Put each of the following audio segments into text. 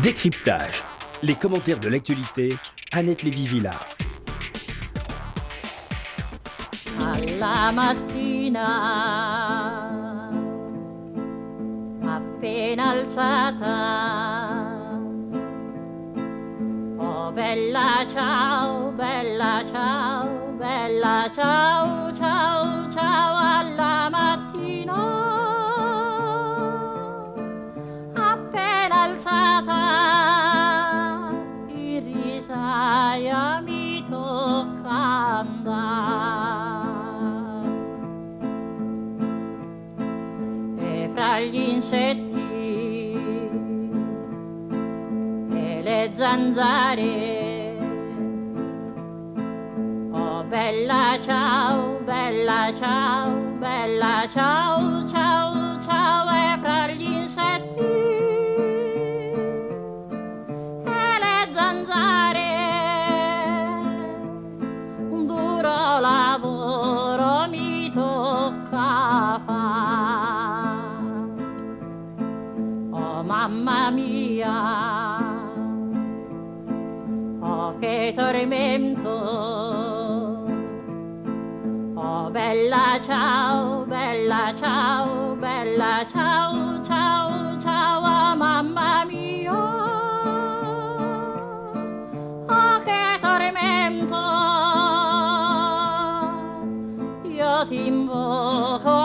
Décryptage. Les commentaires de l'actualité, Annette Lévy-Villard. Alla mattina, appena alzata, oh bella ciao, bella ciao, bella ciao, zanzare, oh bella ciao, bella ciao, bella ciao, tormento oh bella ciao bella ciao bella ciao ciao ciao oh, mamma mia. Oh che tormento. Io ti invoco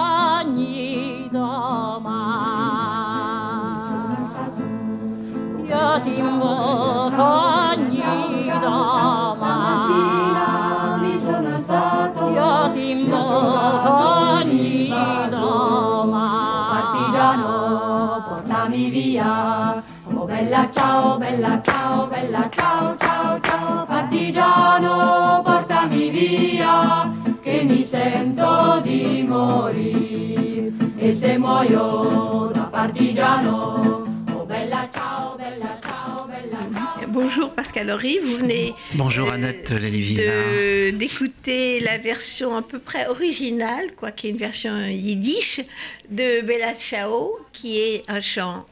portami via oh bella ciao bella ciao bella ciao ciao ciao. Partigiano portami via che mi sento di morire. E se muoio da partigiano oh bella ciao bella ciao bella ciao. Bonjour Pascal Horry, vous venez Bonjour euh, Annette Lévy-Villard. de- d'écouter la version à peu près originale, quoi qui est une version yiddish, de Bella Ciao, qui est un chant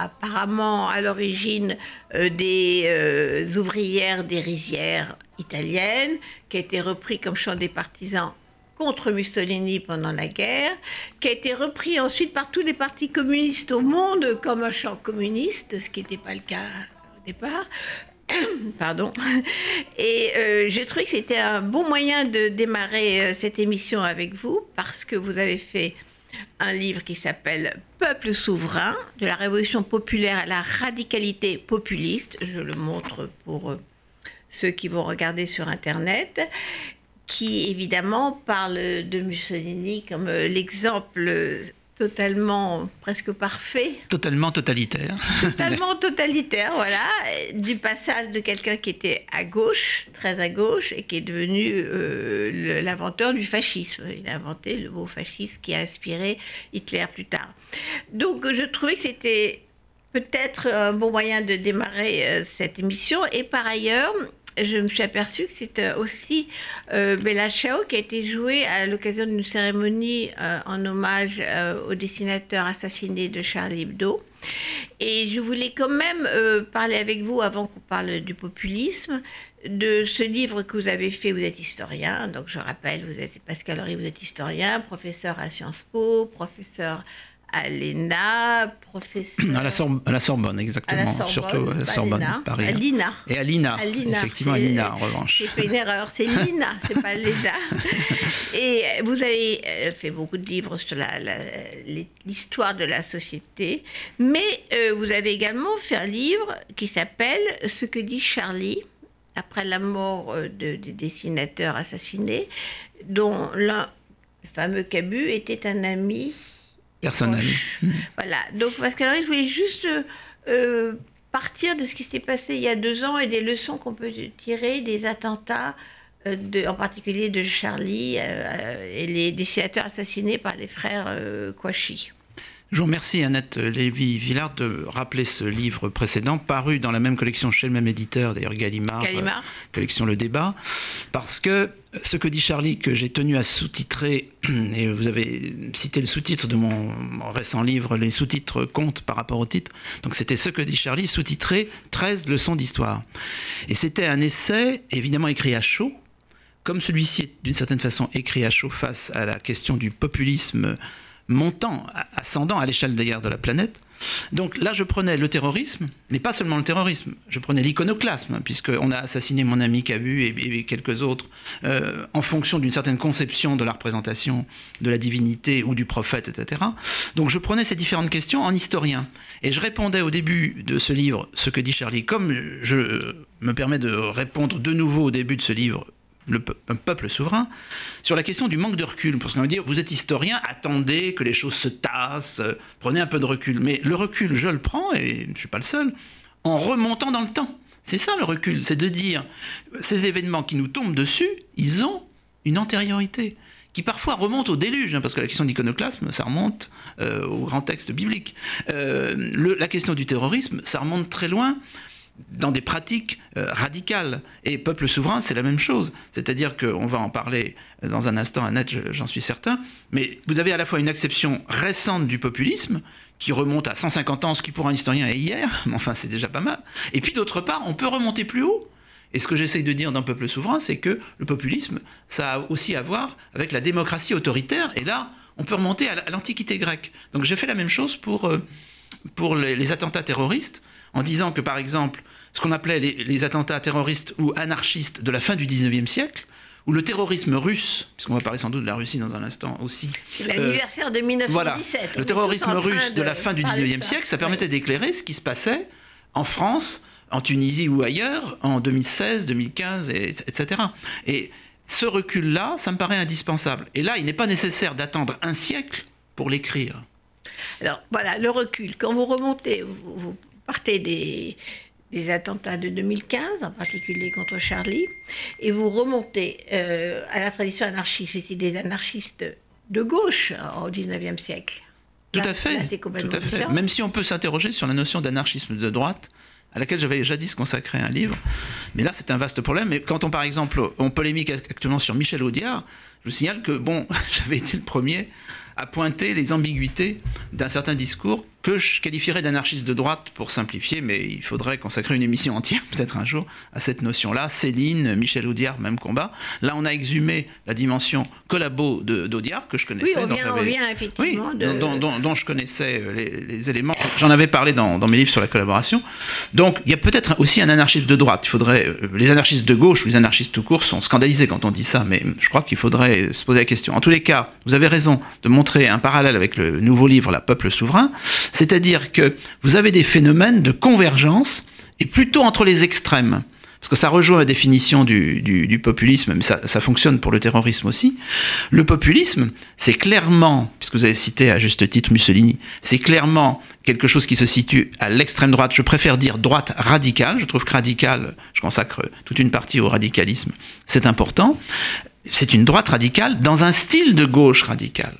apparemment à l'origine euh, des euh, ouvrières des rizières italiennes, qui a été repris comme chant des partisans contre Mussolini pendant la guerre, qui a été repris ensuite par tous les partis communistes au monde comme un chant communiste, ce qui n'était pas le cas au départ. Pardon. Et euh, j'ai trouvé que c'était un bon moyen de démarrer euh, cette émission avec vous parce que vous avez fait un livre qui s'appelle Peuple souverain, de la révolution populaire à la radicalité populiste. Je le montre pour euh, ceux qui vont regarder sur Internet, qui évidemment parle de Mussolini comme euh, l'exemple totalement presque parfait Totalement totalitaire. totalement totalitaire, voilà, du passage de quelqu'un qui était à gauche, très à gauche, et qui est devenu euh, l'inventeur du fascisme. Il a inventé le mot fascisme qui a inspiré Hitler plus tard. Donc je trouvais que c'était peut-être un bon moyen de démarrer euh, cette émission. Et par ailleurs, je me suis aperçue que c'était aussi euh, Bella Ciao qui a été jouée à l'occasion d'une cérémonie euh, en hommage euh, au dessinateur assassiné de Charlie Hebdo. Et je voulais quand même euh, parler avec vous, avant qu'on parle du populisme, de ce livre que vous avez fait. Vous êtes historien, donc je rappelle, vous êtes Pascal Horry, vous êtes historien, professeur à Sciences Po, professeur à l'ENA, professeur À la, Sor- à la Sorbonne, à exactement. la Sorbonne, Surtout à la Sorbonne, l'ENA, Paris. à l'INA. Et à l'INA. Effectivement, à l'INA, en revanche. J'ai fait une erreur, c'est l'INA, c'est pas l'ENA. Et vous avez euh, fait beaucoup de livres sur l'histoire de la société, mais euh, vous avez également fait un livre qui s'appelle Ce que dit Charlie, après la mort euh, de- des dessinateurs assassinés, dont l'un, le fameux Cabu, était un ami Personnel. voilà. Donc, que alors, je voulais juste euh, euh, partir de ce qui s'est passé il y a deux ans et des leçons qu'on peut tirer des attentats, euh, de, en particulier de Charlie euh, et les dessinateurs assassinés par les frères Kouachi. Je vous remercie Annette Lévy-Villard de rappeler ce livre précédent, paru dans la même collection chez le même éditeur, d'ailleurs Gallimard, Gallimard. collection Le Débat, parce que ce que dit Charlie, que j'ai tenu à sous-titrer, et vous avez cité le sous-titre de mon récent livre, les sous-titres comptent par rapport au titre. Donc c'était ce que dit Charlie, sous-titré 13 leçons d'histoire. Et c'était un essai, évidemment écrit à chaud, comme celui-ci est d'une certaine façon écrit à chaud face à la question du populisme montant, ascendant à l'échelle d'ailleurs de la planète. Donc là, je prenais le terrorisme, mais pas seulement le terrorisme, je prenais l'iconoclasme, puisqu'on a assassiné mon ami Cabu et, quelques autres, euh, en fonction d'une certaine conception de la représentation de la divinité ou du prophète, etc. Donc je prenais ces différentes questions en historien. Et je répondais au début de ce livre, ce que dit Charlie, comme je me permets de répondre de nouveau au début de ce livre le un peuple souverain, sur la question du manque de recul. Parce qu'on va dire, vous êtes historien, attendez que les choses se tassent, prenez un peu de recul. Mais le recul, je le prends, et je ne suis pas le seul, en remontant dans le temps. C'est ça le recul, c'est de dire, ces événements qui nous tombent dessus, ils ont une antériorité qui parfois remonte au déluge, hein, parce que la question d'iconoclasme, ça remonte euh, au grand texte biblique. Euh, la question du terrorisme, ça remonte très loin dans des pratiques euh, radicales. Et peuple souverain, c'est la même chose. C'est-à-dire qu'on va en parler dans un instant, Annette, j'en suis certain. Mais vous avez à la fois une acception récente du populisme, qui remonte à 150 ans, ce qui pour un historien est hier, mais enfin c'est déjà pas mal. Et puis d'autre part, on peut remonter plus haut. Et ce que j'essaye de dire dans Peuple souverain, c'est que le populisme, ça a aussi à voir avec la démocratie autoritaire. Et là, on peut remonter à l'Antiquité grecque. Donc j'ai fait la même chose pour, euh, pour les attentats terroristes en disant que, par exemple, ce qu'on appelait les, attentats terroristes ou anarchistes de la fin du 19e siècle, ou le terrorisme russe, puisqu'on va parler sans doute de la Russie dans un instant aussi. C'est l'anniversaire de 1917. Voilà, le terrorisme russe de, la fin du 19e siècle, ça permettait d'éclairer ce qui se passait en France, en Tunisie ou ailleurs, en 2016, 2015, etc. Et ce recul-là, ça me paraît indispensable. Et là, il n'est pas nécessaire d'attendre un siècle pour l'écrire. Alors voilà, le recul. Quand vous remontez, vous partez des, des attentats de 2015, en particulier contre Charlie, et vous remontez euh, à la tradition anarchiste, c'était des anarchistes de gauche au 19e siècle. Tout à fait. tout à fait. Même si on peut s'interroger sur la notion d'anarchisme de droite, à laquelle j'avais jadis consacré un livre. Mais là, c'est un vaste problème. Mais quand on, par exemple, on polémique actuellement sur Michel Audiard, je vous signale que, bon, j'avais été le premier à pointer les ambiguïtés d'un certain discours que je qualifierais d'anarchiste de droite pour simplifier, mais il faudrait consacrer une émission entière, peut-être un jour, à cette notion-là. Céline, Michel Audiard, même combat. Là, on a exhumé la dimension collabo d'Audiard, que je connaissais. Oui, on vient, effectivement dont, je connaissais euh, les, éléments. J'en avais parlé dans, mes livres sur la collaboration. Donc, il y a peut-être aussi un anarchiste de droite. Il faudrait, euh, les anarchistes de gauche ou les anarchistes tout court sont scandalisés quand on dit ça, mais je crois qu'il faudrait se poser la question. En tous les cas, vous avez raison de montrer un parallèle avec le nouveau livre La Peuple souverain. C'est-à-dire que vous avez des phénomènes de convergence, et plutôt entre les extrêmes. Parce que ça rejoint la définition du, populisme, mais ça, ça, fonctionne pour le terrorisme aussi. Le populisme, c'est clairement, puisque vous avez cité à juste titre Mussolini, c'est clairement quelque chose qui se situe à l'extrême droite. Je préfère dire droite radicale. Je trouve que radical, je consacre toute une partie au radicalisme, c'est important. C'est une droite radicale dans un style de gauche radicale.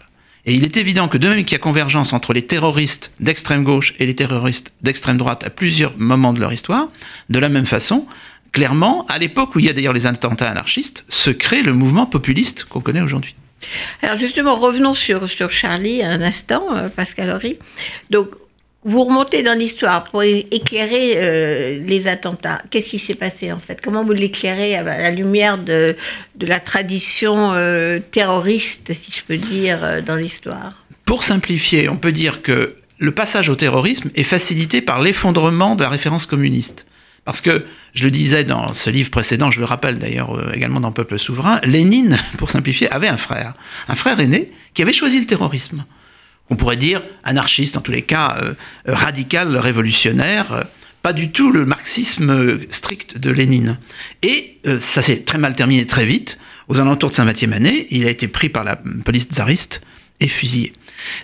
Et il est évident que de même qu'il y a convergence entre les terroristes d'extrême gauche et les terroristes d'extrême droite à plusieurs moments de leur histoire, de la même façon, clairement, à l'époque où il y a d'ailleurs les attentats anarchistes, se crée le mouvement populiste qu'on connaît aujourd'hui. Alors justement, revenons sur, sur Charlie un instant, euh, Pascal Horry. Donc, vous remontez dans l'histoire pour éclairer euh, les attentats. Qu'est-ce qui s'est passé en fait? Comment vous l'éclairez à la lumière de, de la tradition euh, terroriste, si je peux dire, euh, dans l'histoire? Pour simplifier, on peut dire que le passage au terrorisme est facilité par l'effondrement de la référence communiste. Parce que, je le disais dans ce livre précédent, je le rappelle d'ailleurs également dans Peuple souverain, Lénine, pour simplifier, avait un frère, un frère aîné, qui avait choisi le terrorisme on pourrait dire anarchiste, en tous les cas euh, radical, révolutionnaire, euh, pas du tout le marxisme strict de Lénine. Et euh, ça s'est très mal terminé très vite. Aux alentours de sa 20e année, il a été pris par la police tsariste et fusillé.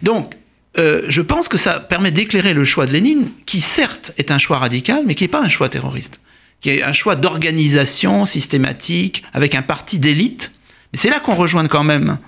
Donc, je pense que ça permet d'éclairer le choix de Lénine, qui certes est un choix radical, mais qui n'est pas un choix terroriste, qui est un choix d'organisation systématique, avec un parti d'élite. c'est là qu'on rejoint quand même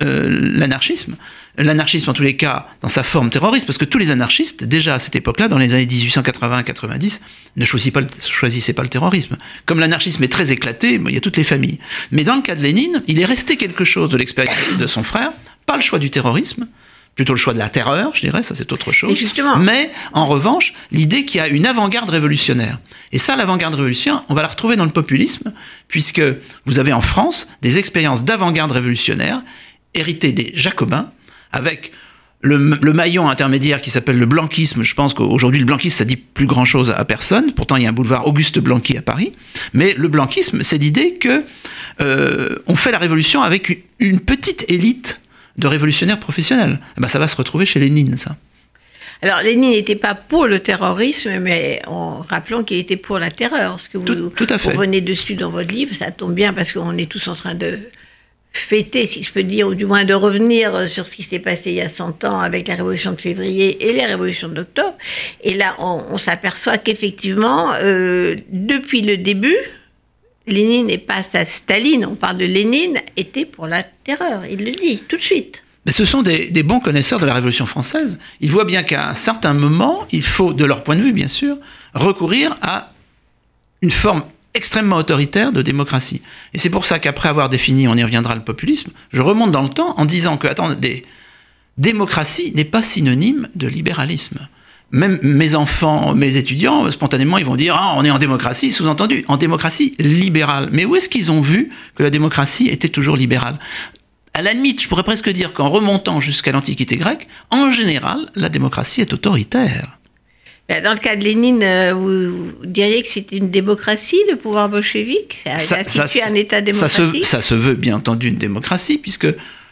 l'anarchisme, l'anarchisme en tous les cas dans sa forme terroriste, parce que tous les anarchistes, déjà à cette époque-là, dans les années 1880-90, ne choisissaient pas, le, choisissaient pas le terrorisme. Comme l'anarchisme est très éclaté, il y a toutes les familles. Mais dans le cas de Lénine, il est resté quelque chose de l'expérience de son frère, pas le choix du terrorisme, plutôt le choix de la terreur, je dirais, ça c'est autre chose. Mais en revanche, l'idée qu'il y a une avant-garde révolutionnaire. Et ça, l'avant-garde révolutionnaire, on va la retrouver dans le populisme, puisque vous avez en France des expériences d'avant-garde révolutionnaire héritées des Jacobins, avec le, maillon intermédiaire qui s'appelle le blanquisme. Je pense qu'aujourd'hui, le blanquisme, ça dit plus grand-chose à personne. Pourtant, il y a un boulevard Auguste Blanqui à Paris. Mais le blanquisme, c'est l'idée que euh, on fait la révolution avec une petite élite de révolutionnaires professionnels. Eh ben, ça va se retrouver chez Lénine, ça. Alors, Lénine n'était pas pour le terrorisme, mais en rappelant qu'il était pour la terreur. Ce que vous, tout, à fait. vous venez dessus dans votre livre, ça tombe bien parce qu'on est tous en train de fêter, si je peux dire, ou du moins de revenir sur ce qui s'est passé il y a 100 ans avec la révolution de février et les révolutions d'octobre. Et là, on, s'aperçoit qu'effectivement, euh, depuis le début, Lénine n'est pas à Staline, on parle de Lénine, était pour la terreur. Il le dit tout de suite. Mais ce sont des, bons connaisseurs de la Révolution française. Ils voient bien qu'à un certain moment, il faut, de leur point de vue bien sûr, recourir à une forme extrêmement autoritaire de démocratie. Et c'est pour ça qu'après avoir défini, on y reviendra, le populisme, je remonte dans le temps en disant que, attendez, démocratie n'est pas synonyme de libéralisme même mes enfants, mes étudiants, spontanément, ils vont dire Ah, on est en démocratie, sous-entendu, en démocratie libérale. Mais où est-ce qu'ils ont vu que la démocratie était toujours libérale? À la limite, je pourrais presque dire qu'en remontant jusqu'à l'Antiquité grecque, en général, la démocratie est autoritaire. Dans le cas de Lénine, euh, vous diriez que c'était une démocratie, le pouvoir bolchevique Ça, ça, un État démocratique ça se veut bien entendu une démocratie, puisque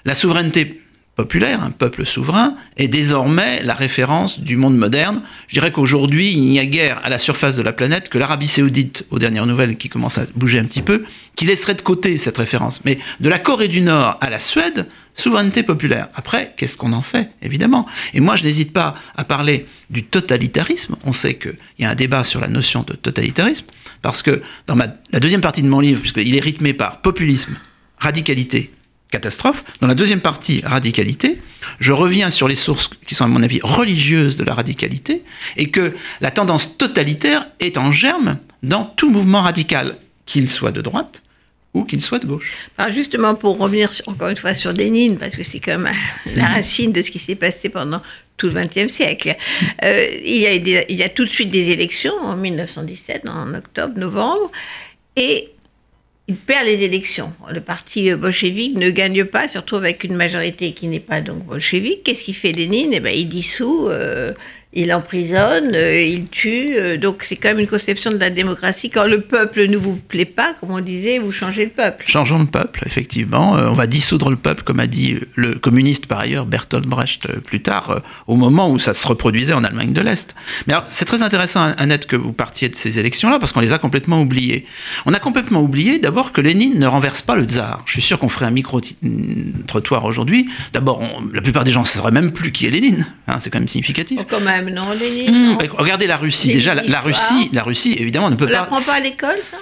la souveraineté populaire, un peuple souverain, est désormais la référence du monde moderne. Je dirais qu'aujourd'hui, il n'y a guère à la surface de la planète que l'Arabie saoudite, aux dernières nouvelles, qui commence à bouger un petit peu, qui laisserait de côté cette référence. Mais de la Corée du Nord à la Suède, souveraineté populaire. Après, qu'est-ce qu'on en fait, évidemment? Et moi, je n'hésite pas à parler du totalitarisme. On sait qu'il y a un débat sur la notion de totalitarisme, parce que dans la deuxième partie de mon livre, puisqu'il est rythmé par populisme, radicalité catastrophe. Dans la deuxième partie, radicalité, je reviens sur les sources qui sont, à mon avis, religieuses de la radicalité, et que la tendance totalitaire est en germe dans tout mouvement radical, qu'il soit de droite ou qu'il soit de gauche. justement, pour revenir encore une fois sur Lénine, parce que c'est comme la mhm. racine de ce qui s'est passé pendant tout le XXe siècle. Euh, il, y a il y a tout de suite des élections en 1917, en octobre, novembre, et il perd les élections. Le parti bolchevique ne gagne pas, surtout avec une majorité qui n'est pas donc bolchevique. Qu'est-ce qu'il fait Lénine? Eh ben, Il dissout euh, il emprisonne, euh, il tue. Euh, donc c'est quand même une conception de la démocratie. Quand le peuple ne vous plaît pas, comme on disait, vous changez le peuple. Changeons le peuple, effectivement. Euh, on va dissoudre le peuple, comme a dit le communiste par ailleurs, Bertolt Brecht, plus tard, au moment où ça se reproduisait en Allemagne de l'Est. Mais alors c'est très intéressant, Annette, que vous partiez de ces élections-là, parce qu'on les a complètement oubliées. On a complètement oublié d'abord que Lénine ne renverse pas le tsar. Je suis sûr qu'on ferait un micro-trottoir aujourd'hui. D'abord, la plupart des gens ne sauraient même plus qui est Lénine. Hein, c'est quand même significatif. Oh, non, Lénine, mmh. Regardez la Russie. Déjà, la, Russie, la Russie, évidemment, ne peut on pas. On l'apprend pas à l'école, ça?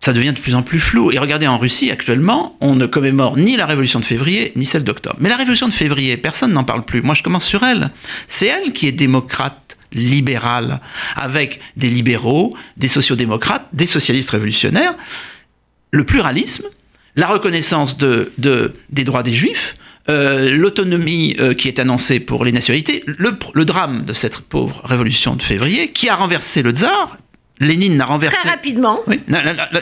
Ça devient de plus en plus flou. Et regardez, en Russie, actuellement, on ne commémore ni la révolution de février, ni celle d'octobre. Mais la révolution de février, personne n'en parle plus. Moi, je commence sur elle. C'est elle qui est démocrate, libérale, avec des libéraux, des sociodémocrates, des socialistes révolutionnaires, le pluralisme, la reconnaissance de, de des droits des juifs, euh, l'autonomie euh, qui est annoncée pour les nationalités, le, drame de cette pauvre révolution de février, qui a renversé le tsar. Lénine n'a renversé. Très rapidement. Oui,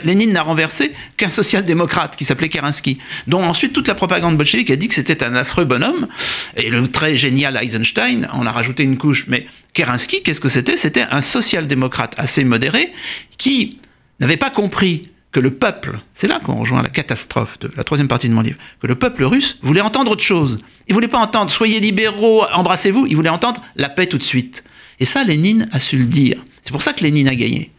Lénine n'a renversé qu'un social-démocrate qui s'appelait Kerensky, dont ensuite toute la propagande bolchevique a dit que c'était un affreux bonhomme. Et le très génial Eisenstein en a rajouté une couche. Mais Kerensky, qu'est-ce que c'était? C'était un social-démocrate assez modéré qui n'avait pas compris que le peuple, c'est là qu'on rejoint la catastrophe de la troisième partie de mon livre, que le peuple russe voulait entendre autre chose. Il voulait pas entendre soyez libéraux, embrassez-vous, il voulait entendre la paix tout de suite. Et ça, Lénine a su le dire. C'est pour ça que Lénine a gagné.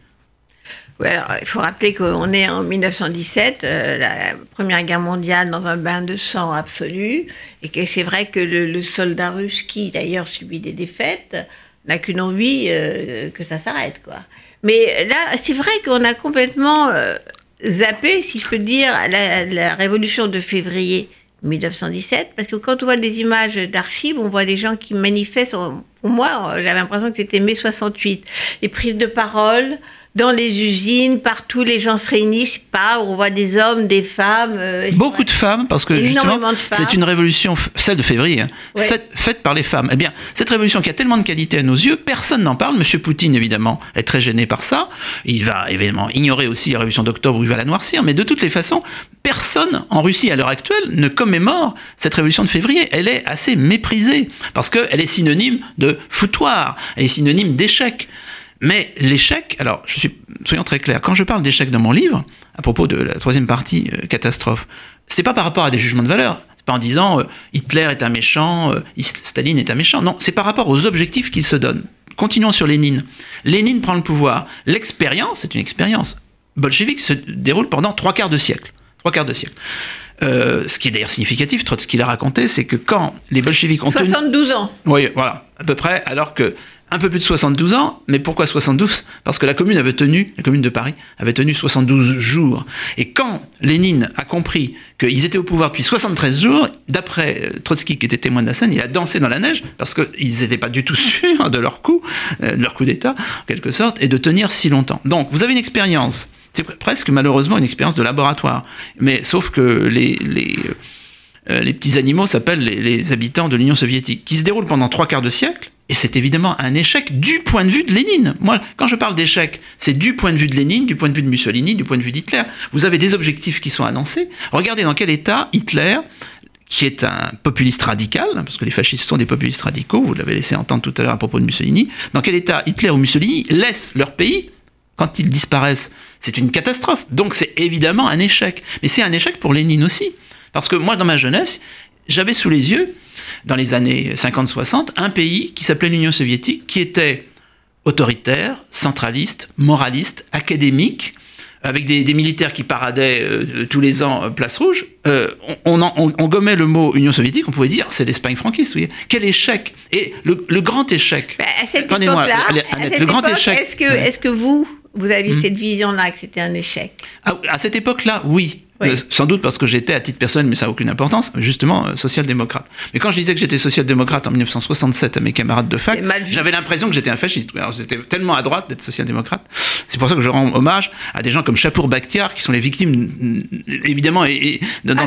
il faut rappeler qu'on est en 1917, euh, la Première Guerre mondiale dans un bain de sang absolu, et que c'est vrai que le, soldat russe, qui d'ailleurs subit des défaites, n'a qu'une envie euh, que ça s'arrête. Mais là, c'est vrai qu'on a complètement euh, zappé, si je peux dire, la, révolution de février 1917, parce que quand on voit des images d'archives, on voit des gens qui manifestent. Pour moi, j'avais l'impression que c'était mai 68. Les prises de parole, dans les usines, partout, les gens se réunissent, pas, on voit des hommes, des femmes. euh, Beaucoup de femmes, parce que justement, c'est une révolution, celle de février, hein, Ouais. cette- faite par les femmes. Eh bien, cette révolution qui a tellement de qualité à nos yeux, personne n'en parle. Monsieur Poutine, évidemment, est très gêné par ça. Il va évidemment ignorer aussi la révolution d'octobre où il va la noircir, mais de toutes les façons, personne en Russie à l'heure actuelle ne commémore cette révolution de février. Elle est assez méprisée, parce qu'elle est synonyme de foutoir, elle est synonyme d'échec. Mais l'échec, alors, soyons très clairs, quand je parle d'échec dans mon livre, à propos de la troisième partie, euh, catastrophe, c'est pas par rapport à des jugements de valeur, c'est pas en disant euh, Hitler est un méchant, euh, Staline est un méchant, non, c'est par rapport aux objectifs qu'il se donne. Continuons sur Lénine. Lénine prend le pouvoir. L'expérience, c'est une expérience bolchevique, se déroule pendant trois quarts de siècle. Trois quarts de siècle. Euh, ce qui est d'ailleurs significatif, Trotsky l'a raconté, c'est que quand les bolcheviks ont tenu... 72 ans. Oui, voilà, à peu près, alors que un peu plus de 72 ans, mais pourquoi 72 Parce que la commune avait tenu, la commune de Paris avait tenu 72 jours. Et quand Lénine a compris qu'ils étaient au pouvoir depuis 73 jours, d'après euh, Trotsky qui était témoin de la scène, il a dansé dans la neige parce qu'ils n'étaient pas du tout sûrs de leur coup, euh, de leur coup d'État, en quelque sorte, et de tenir si longtemps. Donc, vous avez une expérience. C'est presque malheureusement une expérience de laboratoire. Mais sauf que les, euh, petits animaux s'appellent les, habitants de l'Union soviétique, qui se déroulent pendant trois quarts de siècle. Et c'est évidemment un échec du point de vue de Lénine. Moi, quand je parle d'échec, c'est du point de vue de Lénine, du point de vue de Mussolini, du point de vue d'Hitler. Vous avez des objectifs qui sont annoncés. Regardez dans quel état Hitler, qui est un populiste radical, parce que les fascistes sont des populistes radicaux, vous l'avez laissé entendre tout à l'heure à propos de Mussolini, dans quel état Hitler ou Mussolini laissent leur pays quand ils disparaissent. C'est une catastrophe. Donc c'est évidemment un échec. Mais c'est un échec pour Lénine aussi. Parce que moi, dans ma jeunesse, j'avais sous les yeux, dans les années 50-60, un pays qui s'appelait l'Union soviétique, qui était autoritaire, centraliste, moraliste, académique, avec des, des militaires qui paradaient euh, tous les ans euh, place rouge. Euh, on, on, en- on- on gommait le mot Union soviétique, on pouvait dire c'est l'Espagne franquiste. Vous voyez. Quel échec Et le, le grand échec. Ben, à cette époque-là, le grand époque, échec. Est-ce que, Ouais. est-ce que vous, vous avez Hmm. cette vision-là que c'était un échec Ah, à cette époque-là, oui. Oui. Euh, sans doute parce que j'étais, à titre personnel, mais ça n'a aucune importance, justement, euh, social-démocrate. Mais quand je disais que j'étais social-démocrate en 1967 à mes camarades de fac, j'avais l'impression que j'étais un fasciste. Alors, J'étais tellement à droite d'être social-démocrate. C'est pour ça que je rends hommage à des gens comme Chapour Bakhtiar, qui sont les victimes, mm, évidemment, et, et dans,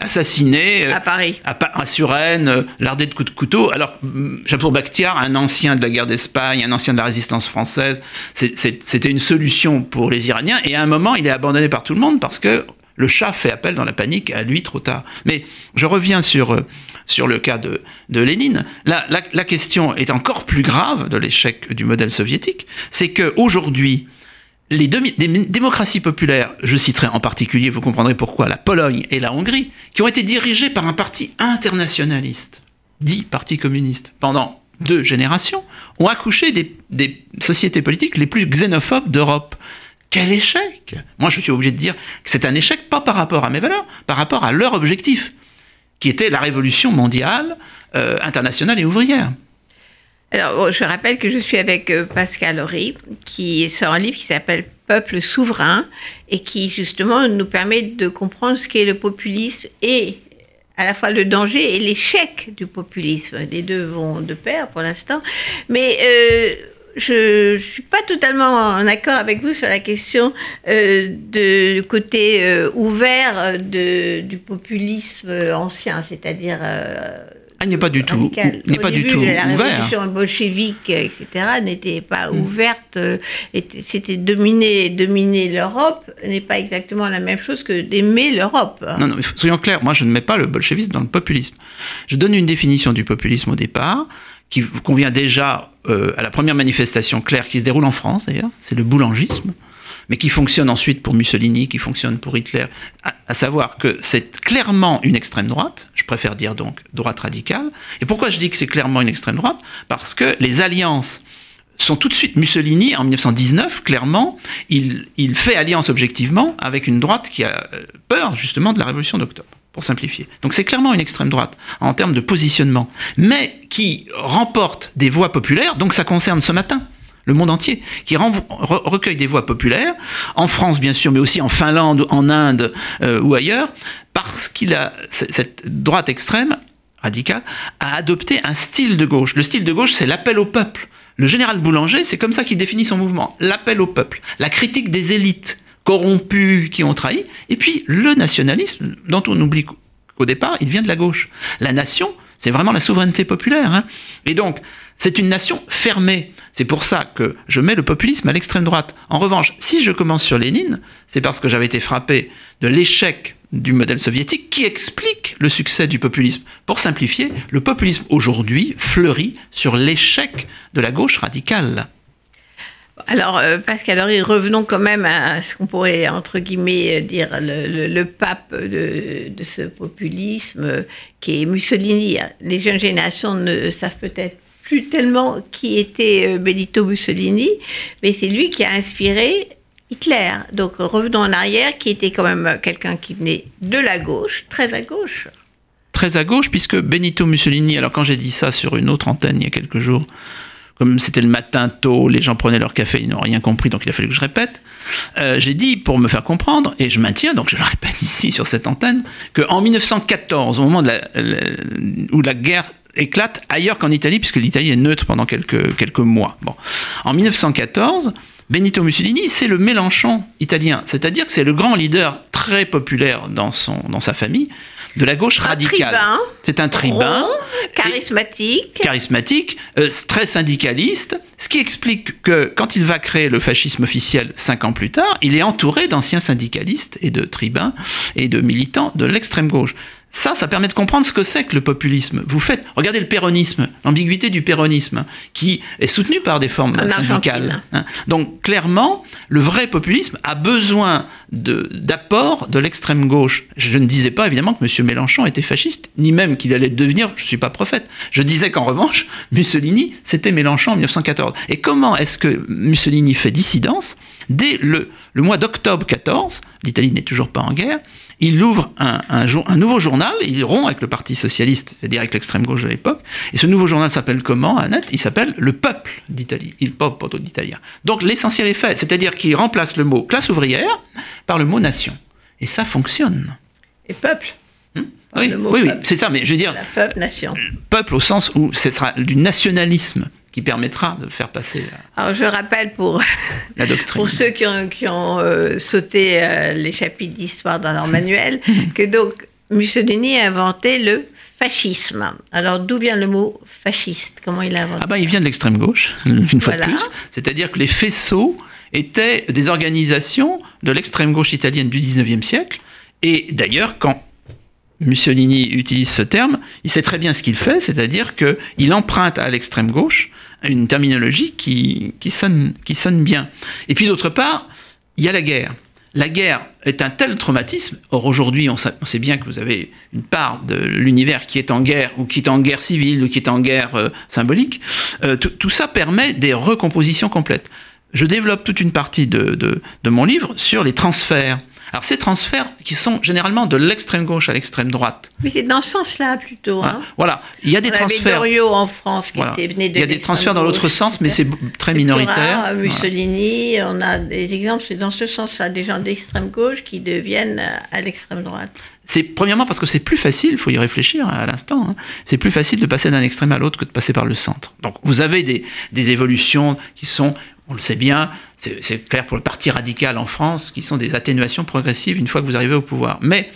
Assassinés. euh, à Paris à, à Suresnes, euh, lardé de coups de couteau. Alors, mm, Chapour Bakhtiar, un ancien de la guerre d'Espagne, un ancien de la résistance française, c'était une solution pour les Iraniens. Et à un moment, il est abandonné par tout le monde parce que le chat fait appel dans la panique à lui trop tard. Mais je reviens sur, euh, le cas de, Lénine. La, question est encore plus grave de l'échec du modèle soviétique. C'est qu'aujourd'hui, les des démocraties populaires, je citerai en particulier, vous comprendrez pourquoi, la Pologne et la Hongrie, qui ont été dirigées par un parti internationaliste, dit parti communiste, pendant deux générations, ont accouché des sociétés politiques les plus xénophobes d'Europe. Quel échec Moi, je suis obligé de dire que c'est un échec, pas par rapport à mes valeurs, par rapport à leur objectif, qui était la révolution mondiale, euh, internationale et ouvrière. Alors, je rappelle que je suis avec euh, Pascal Horry, qui sort un livre qui s'appelle Peuple souverain et qui, justement, nous permet de comprendre ce qu'est le populisme et à la fois le danger et l'échec du populisme. Les deux vont de pair pour l'instant. Mais euh, je ne suis pas totalement en accord avec vous sur la question euh, de côté euh, ouvert euh, de, du populisme euh, ancien, c'est-à-dire... euh, Ah, il n'est pas du tout, radicale. il n'est pas du début, tout la ouvert. révolution bolchevique, etc., n'était pas Mm. ouverte. euh, était- C'était dominer, dominer l'Europe n'est pas exactement la même chose que d'aimer l'Europe. Non, non, mais soyons clairs, moi je ne mets pas le bolchevisme dans le populisme. Je donne une définition du populisme au départ, qui convient déjà euh, à la première manifestation claire qui se déroule en France d'ailleurs, c'est le boulangisme, mais qui fonctionne ensuite pour Mussolini, qui fonctionne pour Hitler, à, à savoir que c'est clairement une extrême droite, je préfère dire donc droite radicale. Et pourquoi je dis que c'est clairement une extrême droite? Parce que les alliances sont tout de suite Mussolini en 1919 clairement il, il fait alliance objectivement avec une droite qui a euh, peur justement de la révolution d'octobre pour simplifier. Donc c'est clairement une extrême droite en termes de positionnement, mais qui remporte des voix populaires, donc ça concerne ce matin le monde entier, qui recueille des voix populaires, en France bien sûr, mais aussi en Finlande, en Inde euh, ou ailleurs, parce qu'il a cette droite extrême radicale a adopté un style de gauche. Le style de gauche, c'est l'appel au peuple. Le général Boulanger, c'est comme ça qu'il définit son mouvement, l'appel au peuple, la critique des élites corrompues qui ont trahi, et puis le nationalisme, dont on oublie qu'au départ, il vient de la gauche. La nation, c'est vraiment la souveraineté populaire. Hein. Et donc, c'est une nation fermée. C'est pour ça que je mets le populisme à l'extrême droite. En revanche, si je commence sur Lénine, c'est parce que j'avais été frappé de l'échec du modèle soviétique qui explique le succès du populisme. Pour simplifier, le populisme aujourd'hui fleurit sur l'échec de la gauche radicale. Alors, euh, Pascal revenons quand même à ce qu'on pourrait, entre guillemets, dire le, pape de, ce populisme euh, qui est Mussolini. Les jeunes générations ne savent peut-être plus tellement qui était euh, Benito Mussolini, mais c'est lui qui a inspiré Hitler. Donc revenons en arrière, qui était quand même quelqu'un qui venait de la gauche, très à gauche. Très à gauche, puisque Benito Mussolini, alors quand j'ai dit ça sur une autre antenne il y a quelques jours, comme c'était le matin tôt, les gens prenaient leur café, ils n'ont rien compris, donc il a fallu que je répète. Euh, j'ai dit, pour me faire comprendre, et je maintiens, donc je le répète ici sur cette antenne, qu'en 1914, au moment où la guerre éclate ailleurs qu'en Italie, puisque l'Italie est neutre pendant quelques, quelques mois. En 1914, Benito Mussolini, c'est le Mélenchon italien, c'est-à-dire que c'est le grand leader très populaire dans, dans sa famille de la gauche radicale. C'est un tribun. charismatique. Charismatique, euh, très syndicaliste, ce qui explique que quand il va créer le fascisme officiel cinq ans plus tard, il est entouré d'anciens syndicalistes et de tribuns et de militants de l'extrême gauche. Ça, ça permet de comprendre ce que c'est que le populisme. Vous faites, regardez le péronisme, l'ambiguïté du péronisme, qui est soutenu par des formes syndicales. Hein. Donc clairement, le vrai populisme a besoin d'apports de, l'extrême gauche. Je ne disais pas évidemment que M. Mélenchon était fasciste, ni même qu'il allait devenir, je ne suis pas prophète. Je disais qu'en revanche, Mussolini, c'était Mélenchon en 1914. Et comment est-ce que Mussolini fait dissidence? Dès le, le mois d'octobre 14, l'Italie n'est toujours pas en guerre, il ouvre un, un, nouveau journal, il rompt avec le Parti socialiste, c'est-à-dire avec l'extrême gauche de l'époque, et ce nouveau journal s'appelle comment, Annette? Il s'appelle Le Peuple d'Italie, Il Popolo d'Italia. Donc l'essentiel est fait, c'est-à-dire qu'il remplace le mot classe ouvrière par le mot nation. Et ça fonctionne. Et peuple hmm? Oui, oui, c'est ça, mais je veux dire. peuple, nation. Peuple au sens où ce sera du nationalisme qui permettra de faire passer Alors je rappelle pour, la doctrine. pour ceux qui ont, qui ont euh, sauté euh, les chapitres d'histoire dans leur manuel, que donc Mussolini a inventé le fascisme. Alors d'où vient le mot fasciste? Comment il l'a inventé? Ah ben il vient de l'extrême gauche, une fois de plus. C'est-à-dire que les faisceaux étaient des organisations de l'extrême gauche italienne du 19e siècle. Et d'ailleurs, quand Mussolini utilise ce terme, il sait très bien ce qu'il fait, c'est-à-dire qu'il emprunte à l'extrême gauche une terminologie qui, sonne, bien. Et puis d'autre part, il y a la guerre. La guerre est un tel traumatisme. Or aujourd'hui, on, sait bien que vous avez une part de l'univers qui est en guerre, ou qui est en guerre civile, ou qui est en guerre euh, symbolique. Euh, tout ça permet des recompositions complètes. Je développe toute une partie de mon livre sur les transferts. Alors ces transferts qui sont généralement de l'extrême gauche à l'extrême droite. Oui, c'est dans ce sens-là plutôt. Hein. Voilà, il y a des on transferts. Avait en France qui était venu de Il y a des transferts dans l'autre sens, mais c'est très minoritaire. Mussolini, on a des exemples, c'est dans ce sens-là, des gens d'extrême gauche qui deviennent à l'extrême droite. C'est premièrement parce que c'est plus facile, il faut y réfléchir à l'instant, hein. c'est plus facile de passer d'un extrême à l'autre que de passer par le centre. Donc vous avez des, des évolutions qui sont on le sait bien, c'est clair pour le parti radical en France, qui sont des atténuations progressives une fois que vous arrivez au pouvoir. Mais